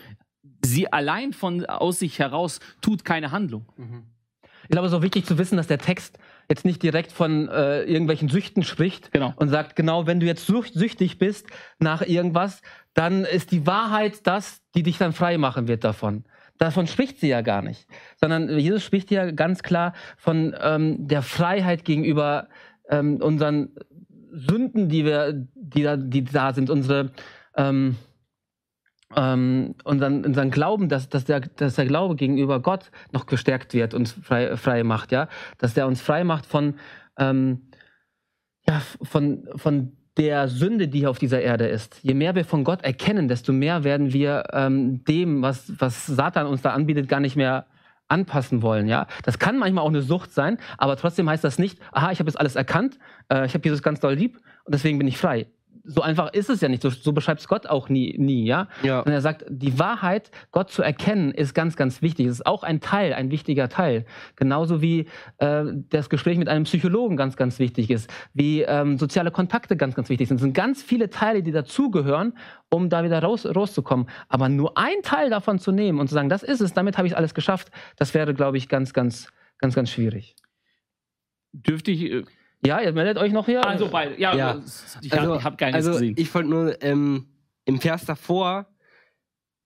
sie allein von aus sich heraus tut keine Handlung. Ich glaube, es ist auch wichtig zu wissen, dass der Text jetzt nicht direkt von äh, irgendwelchen Süchten spricht Genau. und sagt, genau, wenn du jetzt süchtig bist nach irgendwas, dann ist die Wahrheit das, die dich dann frei machen wird davon. Davon spricht sie ja gar nicht. Sondern Jesus spricht ja ganz klar von ähm, der Freiheit gegenüber ähm, unseren Sünden, die wir, die da, die da sind, unsere ähm, ähm, unseren, unseren Glauben, dass, dass, der, dass der Glaube gegenüber Gott noch gestärkt wird und frei, frei macht, ja, dass der uns frei macht von, ähm, ja, von, von der Sünde, die hier auf dieser Erde ist. Je mehr wir von Gott erkennen, desto mehr werden wir ähm, dem, was, was Satan uns da anbietet, gar nicht mehr anpassen wollen, ja. Das kann manchmal auch eine Sucht sein, aber trotzdem heißt das nicht, aha, ich habe jetzt alles erkannt, äh, ich habe Jesus ganz doll lieb und deswegen bin ich frei. So einfach ist es ja nicht. So, so beschreibt es Gott auch nie, nie, ja. Ja. Und er sagt, die Wahrheit, Gott zu erkennen, ist ganz, ganz wichtig. Es ist auch ein Teil, ein wichtiger Teil. Genauso wie äh, das Gespräch mit einem Psychologen ganz, ganz wichtig ist, wie ähm, soziale Kontakte ganz, ganz wichtig sind. Es sind ganz viele Teile, die dazugehören, um da wieder raus, rauszukommen. Aber nur ein Teil davon zu nehmen und zu sagen, das ist es, damit habe ich alles geschafft, das wäre, glaube ich, ganz, ganz, ganz, ganz schwierig. Dürfte ich. Ja, ihr meldet euch noch hier. also beide. Ja, Ja. ich habe hab gar nichts also gesehen. ich wollte nur, ähm, im Vers davor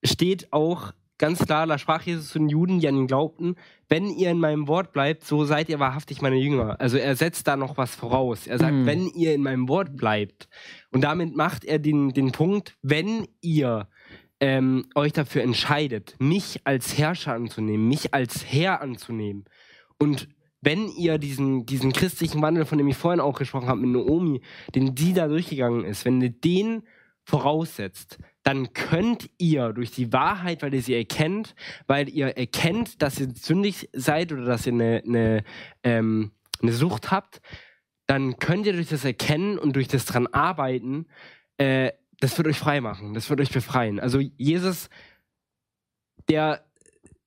steht auch, ganz klar, da sprach Jesus zu den Juden, die an ihn glaubten, wenn ihr in meinem Wort bleibt, so seid ihr wahrhaftig meine Jünger. Also er setzt da noch was voraus. Er sagt, Mhm. wenn ihr in meinem Wort bleibt. Und damit macht er den, den Punkt, wenn ihr ähm, euch dafür entscheidet, mich als Herrscher anzunehmen, mich als Herr anzunehmen und wenn ihr diesen, diesen christlichen Wandel, von dem ich vorhin auch gesprochen habe, mit Naomi, den die da durchgegangen ist, wenn ihr den voraussetzt, dann könnt ihr durch die Wahrheit, weil ihr sie erkennt, weil ihr erkennt, dass ihr sündig seid oder dass ihr eine, eine, ähm, eine Sucht habt, dann könnt ihr durch das Erkennen und durch das dran arbeiten, äh, das wird euch frei machen, das wird euch befreien. Also Jesus, der,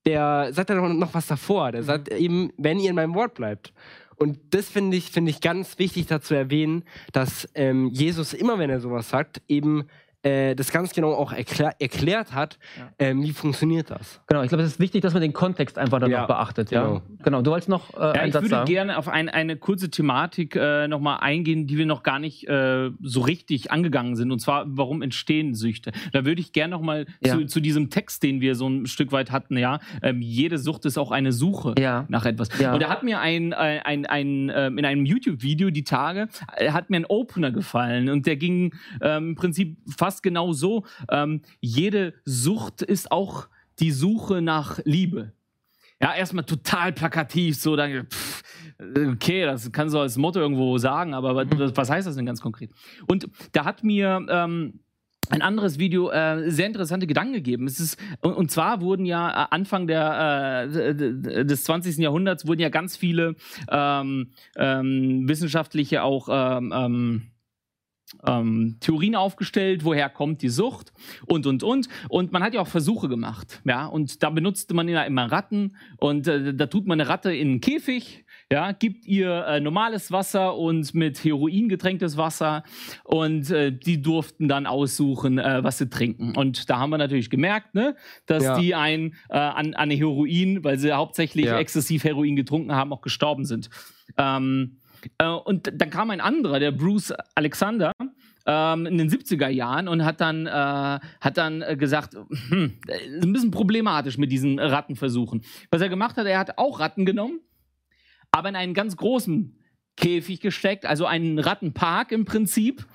der sagt ja noch, noch was davor. Der sagt eben, wenn ihr in meinem Wort bleibt. Und das finde ich, finde ich ganz wichtig dazu erwähnen, dass ähm, Jesus immer, wenn er sowas sagt, eben äh, das ganz genau auch erklär, erklärt hat, Ja. ähm, wie funktioniert das. Genau, ich glaube, es ist wichtig, dass man den Kontext einfach dann Ja, noch beachtet. Ja? genau. Genau, du wolltest noch äh, Ja, einen ich Satz würde sagen. gerne auf ein, eine kurze Thematik äh, nochmal eingehen, die wir noch gar nicht äh, so richtig angegangen sind. Und zwar, warum entstehen Süchte? Da würde ich gerne nochmal Ja. zu, zu diesem Text, den wir so ein Stück weit hatten, ja. Ähm, jede Sucht ist auch eine Suche Ja. nach etwas. Ja. Und da hat mir ein, äh, ein, ein, ähm, in einem YouTube-Video die Tage, äh, hat mir ein Opener gefallen und der ging ähm, im Prinzip fast genau so. Ähm, jede Sucht ist auch die Suche nach Liebe. Ja, erstmal total plakativ, so dann, pff, okay, das kannst du als Motto irgendwo sagen, aber was, was heißt das denn ganz konkret? Und da hat mir ähm, ein anderes Video äh, sehr interessante Gedanken gegeben. Es ist, und, und zwar wurden ja äh, Anfang der, äh, des 20. Jahrhunderts wurden ja ganz viele ähm, ähm, wissenschaftliche auch ähm, ähm, Theorien aufgestellt, woher kommt die Sucht und und und und man hat ja auch Versuche gemacht, ja und da benutzte man ja immer Ratten und äh, da tut man eine Ratte in einen Käfig, ja gibt ihr äh, normales Wasser und mit Heroin getränktes Wasser und äh, die durften dann aussuchen, äh, was sie trinken und da haben wir natürlich gemerkt, ne, dass Ja. die ein äh, an, an Heroin, weil sie hauptsächlich Ja. exzessiv Heroin getrunken haben, auch gestorben sind. Ähm, äh, und dann kam ein anderer, der Bruce Alexander, ähm, in den 70er Jahren und hat dann, äh, hat dann äh, gesagt, hm, ein bisschen problematisch mit diesen Rattenversuchen. Was er gemacht hat, er hat auch Ratten genommen, aber in einen ganz großen Käfig gesteckt, also einen Rattenpark im Prinzip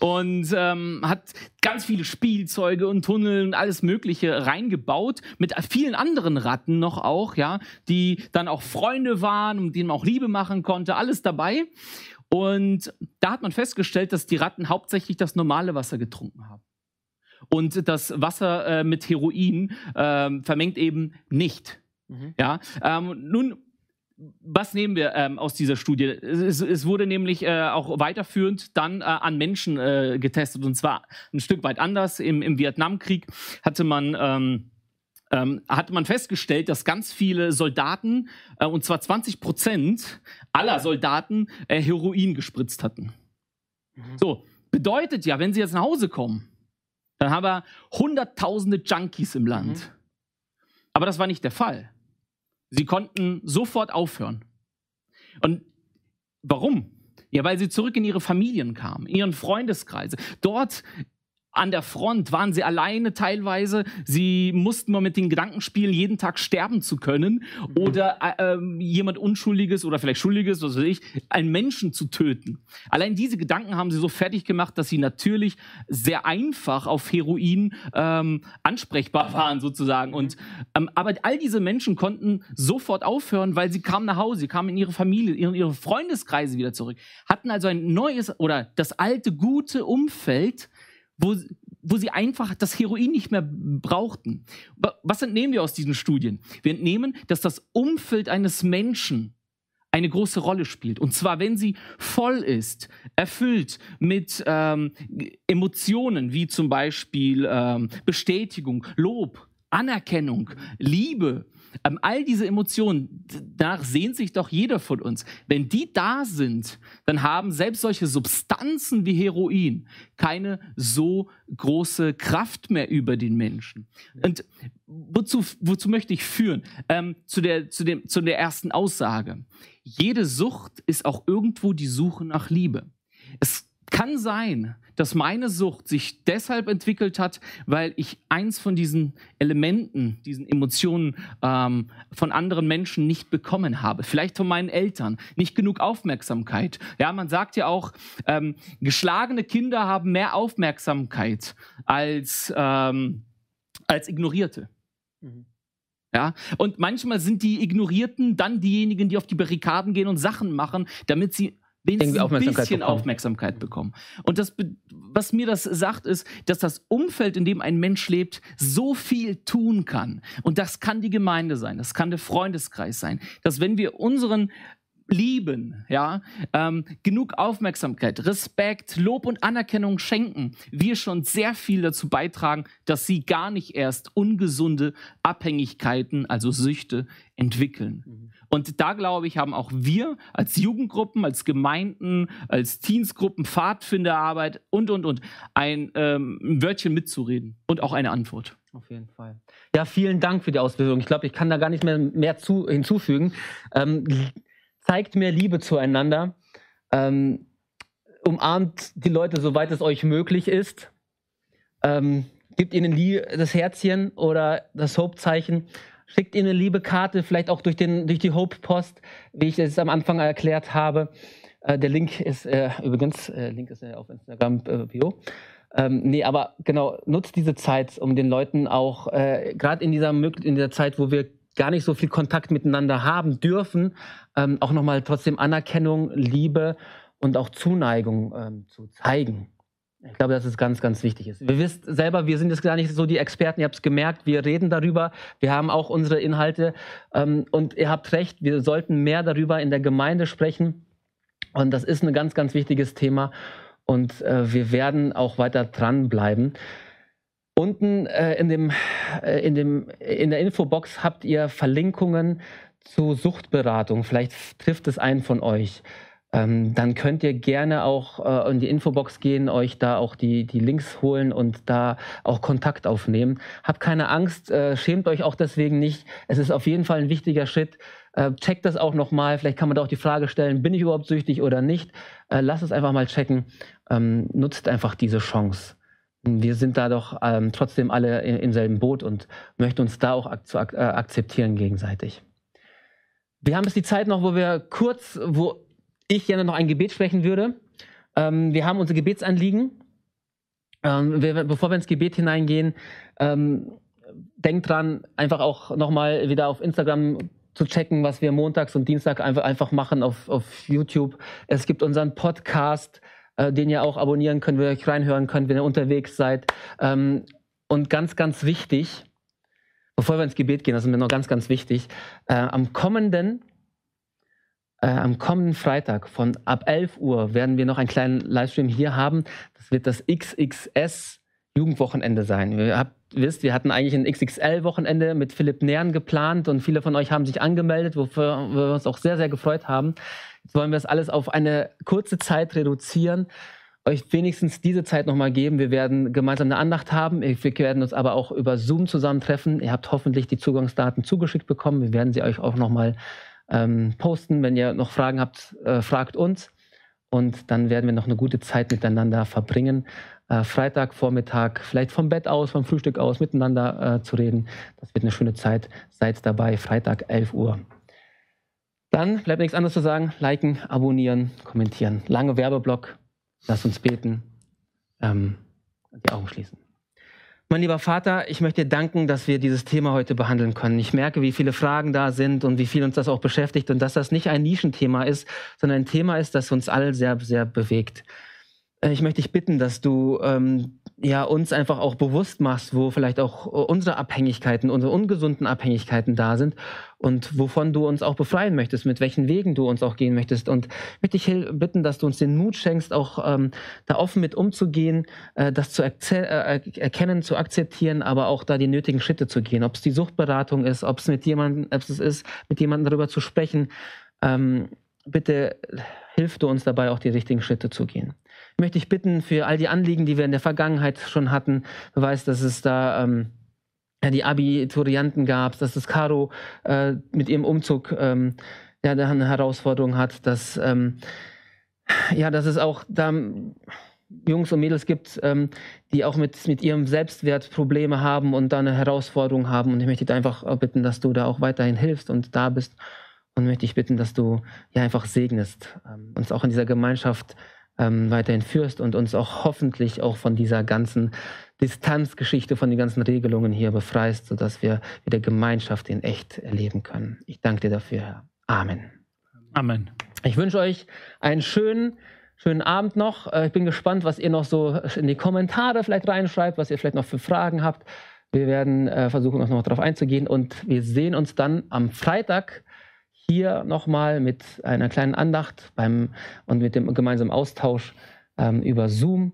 und ähm, hat ganz viele Spielzeuge und Tunnel und alles Mögliche reingebaut mit vielen anderen Ratten noch auch, ja, die dann auch Freunde waren und denen man auch Liebe machen konnte, alles dabei. Und da hat man festgestellt, dass die Ratten hauptsächlich das normale Wasser getrunken haben. Und das Wasser äh, mit Heroin ähm, vermengt eben nicht. Mhm. Ja, ähm, nun, was nehmen wir ähm, aus dieser Studie? Es, es wurde nämlich äh, auch weiterführend dann äh, an Menschen äh, getestet und zwar ein Stück weit anders. Im, im Vietnamkrieg hatte man. Ähm, ähm, hat man festgestellt, dass ganz viele Soldaten, äh, und zwar 20 Prozent aller Soldaten, äh, Heroin gespritzt hatten. So, bedeutet ja, wenn sie jetzt nach Hause kommen, dann haben wir hunderttausende Junkies im Land. Aber das war nicht der Fall. Sie konnten sofort aufhören. Und warum? Ja, weil sie zurück in ihre Familien kamen, in ihren Freundeskreise. Dort an der Front waren sie alleine teilweise. Sie mussten mal mit den Gedanken spielen, jeden Tag sterben zu können oder äh, ähm, jemand Unschuldiges oder vielleicht Schuldiges, was weiß ich, einen Menschen zu töten. Allein diese Gedanken haben sie so fertig gemacht, dass sie natürlich sehr einfach auf Heroin ähm, ansprechbar waren sozusagen. Und ähm, aber all diese Menschen konnten sofort aufhören, weil sie kamen nach Hause, sie kamen in ihre Familie, in ihre Freundeskreise wieder zurück, hatten also ein neues oder das alte gute Umfeld, wo, wo sie einfach das Heroin nicht mehr brauchten. Wa- Was entnehmen wir aus diesen Studien? Wir entnehmen, dass das Umfeld eines Menschen eine große Rolle spielt. Und zwar, wenn sie voll ist, erfüllt mit ähm, Emotionen wie zum Beispiel ähm, Bestätigung, Lob, Anerkennung, Liebe, ähm, all diese Emotionen, danach sehnt sich doch jeder von uns. Wenn die da sind, dann haben selbst solche Substanzen wie Heroin keine so große Kraft mehr über den Menschen. Und wozu, wozu möchte ich führen? Ähm, zu, der, zu, dem, zu der ersten Aussage. Jede Sucht ist auch irgendwo die Suche nach Liebe. Es Kann sein, dass meine Sucht sich deshalb entwickelt hat, weil ich eins von diesen Elementen, diesen Emotionen ähm, von anderen Menschen nicht bekommen habe. Vielleicht von meinen Eltern. Nicht genug Aufmerksamkeit. Ja, man sagt ja auch, ähm, geschlagene Kinder haben mehr Aufmerksamkeit als, ähm, als ignorierte. Mhm. Ja, und manchmal sind die Ignorierten dann diejenigen, die auf die Barrikaden gehen und Sachen machen, damit sie wenigstens ein bisschen bekommen. Aufmerksamkeit bekommen. Und das, was mir das sagt, ist, dass das Umfeld, in dem ein Mensch lebt, so viel tun kann. Und das kann die Gemeinde sein, das kann der Freundeskreis sein, dass wenn wir unseren lieben, ja, ähm, genug Aufmerksamkeit, Respekt, Lob und Anerkennung schenken, wir schon sehr viel dazu beitragen, dass sie gar nicht erst ungesunde Abhängigkeiten, also Süchte, entwickeln. Mhm. Und da glaube ich, haben auch wir als Jugendgruppen, als Gemeinden, als Teensgruppen, Pfadfinderarbeit und, und, und ein, ähm, Wörtchen mitzureden und auch eine Antwort. Auf jeden Fall. Ja, vielen Dank für die Ausbildung. Ich glaube, ich kann da gar nicht mehr, mehr zu, hinzufügen. Ähm, zeigt mehr Liebe zueinander, ähm, umarmt die Leute, soweit es euch möglich ist, ähm, gebt ihnen das Herzchen oder das Hope-Zeichen, schickt ihnen eine liebe Karte, vielleicht auch durch, den, durch die Hope-Post, wie ich es am Anfang erklärt habe. Äh, der Link ist äh, übrigens, äh, Link ist auf Instagram äh, Bio. Ähm, nee, aber genau, nutzt diese Zeit, um den Leuten auch, äh, gerade in dieser, in dieser Zeit, wo wir gar nicht so viel Kontakt miteinander haben dürfen, ähm, auch nochmal trotzdem Anerkennung, Liebe und auch Zuneigung ähm, zu zeigen. Ich glaube, dass es ganz, ganz wichtig ist. Wir wisst selber, wir sind jetzt gar nicht so die Experten, ihr habt es gemerkt, wir reden darüber, wir haben auch unsere Inhalte ähm, und ihr habt recht, wir sollten mehr darüber in der Gemeinde sprechen und das ist ein ganz, ganz wichtiges Thema und äh, wir werden auch weiter dranbleiben. Unten äh, in, dem, äh, in, dem, in der Infobox habt ihr Verlinkungen zu Suchtberatung. Vielleicht trifft es einen von euch. Ähm, dann könnt ihr gerne auch äh, in die Infobox gehen, euch da auch die, die Links holen und da auch Kontakt aufnehmen. Habt keine Angst, äh, schämt euch auch deswegen nicht. Es ist auf jeden Fall ein wichtiger Schritt. Äh, checkt das auch nochmal. Vielleicht kann man da auch die Frage stellen, bin ich überhaupt süchtig oder nicht? Äh, lasst es einfach mal checken. Ähm, nutzt einfach diese Chance wir sind da doch ähm, trotzdem alle im selben Boot und möchten uns da auch ak ak äh, akzeptieren gegenseitig. Wir haben jetzt die Zeit noch, wo wir kurz, wo ich gerne noch ein Gebet sprechen würde. Ähm, wir haben unsere Gebetsanliegen. Ähm, wir, bevor wir ins Gebet hineingehen, ähm, denkt dran, einfach auch nochmal wieder auf Instagram zu checken, was wir montags und Dienstag einfach, einfach machen auf, auf YouTube. Es gibt unseren Podcast äh, den ihr auch abonnieren könnt, wo ihr euch reinhören könnt, wenn ihr unterwegs seid. Ähm, und ganz, ganz wichtig, bevor wir ins Gebet gehen, das ist mir noch ganz, ganz wichtig, äh, am kommenden äh, am kommenden Freitag von ab 11 Uhr werden wir noch einen kleinen Livestream hier haben. Das wird das XXS Jugendwochenende sein. Ihr habt, wisst, wir hatten eigentlich ein XXL-Wochenende mit Philipp Nähren geplant und viele von euch haben sich angemeldet, wofür wir uns auch sehr, sehr gefreut haben. Jetzt wollen wir das alles auf eine kurze Zeit reduzieren, euch wenigstens diese Zeit nochmal geben. Wir werden gemeinsam eine Andacht haben. Wir werden uns aber auch über Zoom zusammentreffen. Ihr habt hoffentlich die Zugangsdaten zugeschickt bekommen. Wir werden sie euch auch nochmal ähm, posten. Wenn ihr noch Fragen habt, äh, fragt uns. Und dann werden wir noch eine gute Zeit miteinander verbringen. Äh, Freitagvormittag, vielleicht vom Bett aus, vom Frühstück aus, miteinander äh, zu reden. Das wird eine schöne Zeit. Seid dabei, Freitag 11 Uhr. Dann bleibt nichts anderes zu sagen. Liken, abonnieren, kommentieren. Lange Werbeblock. Lasst uns beten. Ähm, die Augen schließen. Mein lieber Vater, ich möchte dir danken, dass wir dieses Thema heute behandeln können. Ich merke, wie viele Fragen da sind und wie viel uns das auch beschäftigt und dass das nicht ein Nischenthema ist, sondern ein Thema ist, das uns alle sehr, sehr bewegt. Äh, ich möchte dich bitten, dass du ähm, ja uns einfach auch bewusst machst, wo vielleicht auch unsere Abhängigkeiten, unsere ungesunden Abhängigkeiten da sind und wovon du uns auch befreien möchtest, mit welchen Wegen du uns auch gehen möchtest. Und ich möchte dich bitten, dass du uns den Mut schenkst, auch ähm, da offen mit umzugehen, äh, das zu äh, erkennen, zu akzeptieren, aber auch da die nötigen Schritte zu gehen. Ob es die Suchtberatung ist, ob es mit jemandem, ob es ist, mit jemandem darüber zu sprechen. Ähm, bitte hilf du uns dabei, auch die richtigen Schritte zu gehen möchte ich bitten für all die Anliegen, die wir in der Vergangenheit schon hatten. Du weißt, dass es da ähm, die Abiturianten gab, dass das Caro äh, mit ihrem Umzug ähm, ja, eine Herausforderung hat, dass, ähm, ja, dass es auch da Jungs und Mädels gibt, ähm, die auch mit, mit ihrem Selbstwert Probleme haben und da eine Herausforderung haben. Und ich möchte dich einfach bitten, dass du da auch weiterhin hilfst und da bist. Und möchte ich bitten, dass du ja einfach segnest, ähm, uns auch in dieser Gemeinschaft ähm, weiterhin führst und uns auch hoffentlich auch von dieser ganzen Distanzgeschichte, von den ganzen Regelungen hier befreist, sodass wir wieder Gemeinschaft in echt erleben können. Ich danke dir dafür, Herr. Amen. Amen. Ich wünsche euch einen schönen, schönen Abend noch. Äh, ich bin gespannt, was ihr noch so in die Kommentare vielleicht reinschreibt, was ihr vielleicht noch für Fragen habt. Wir werden äh, versuchen, noch darauf einzugehen und wir sehen uns dann am Freitag hier nochmal mit einer kleinen Andacht beim, und mit dem gemeinsamen Austausch ähm, über Zoom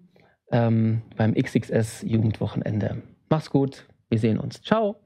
ähm, beim XXS Jugendwochenende. Mach's gut, wir sehen uns. Ciao.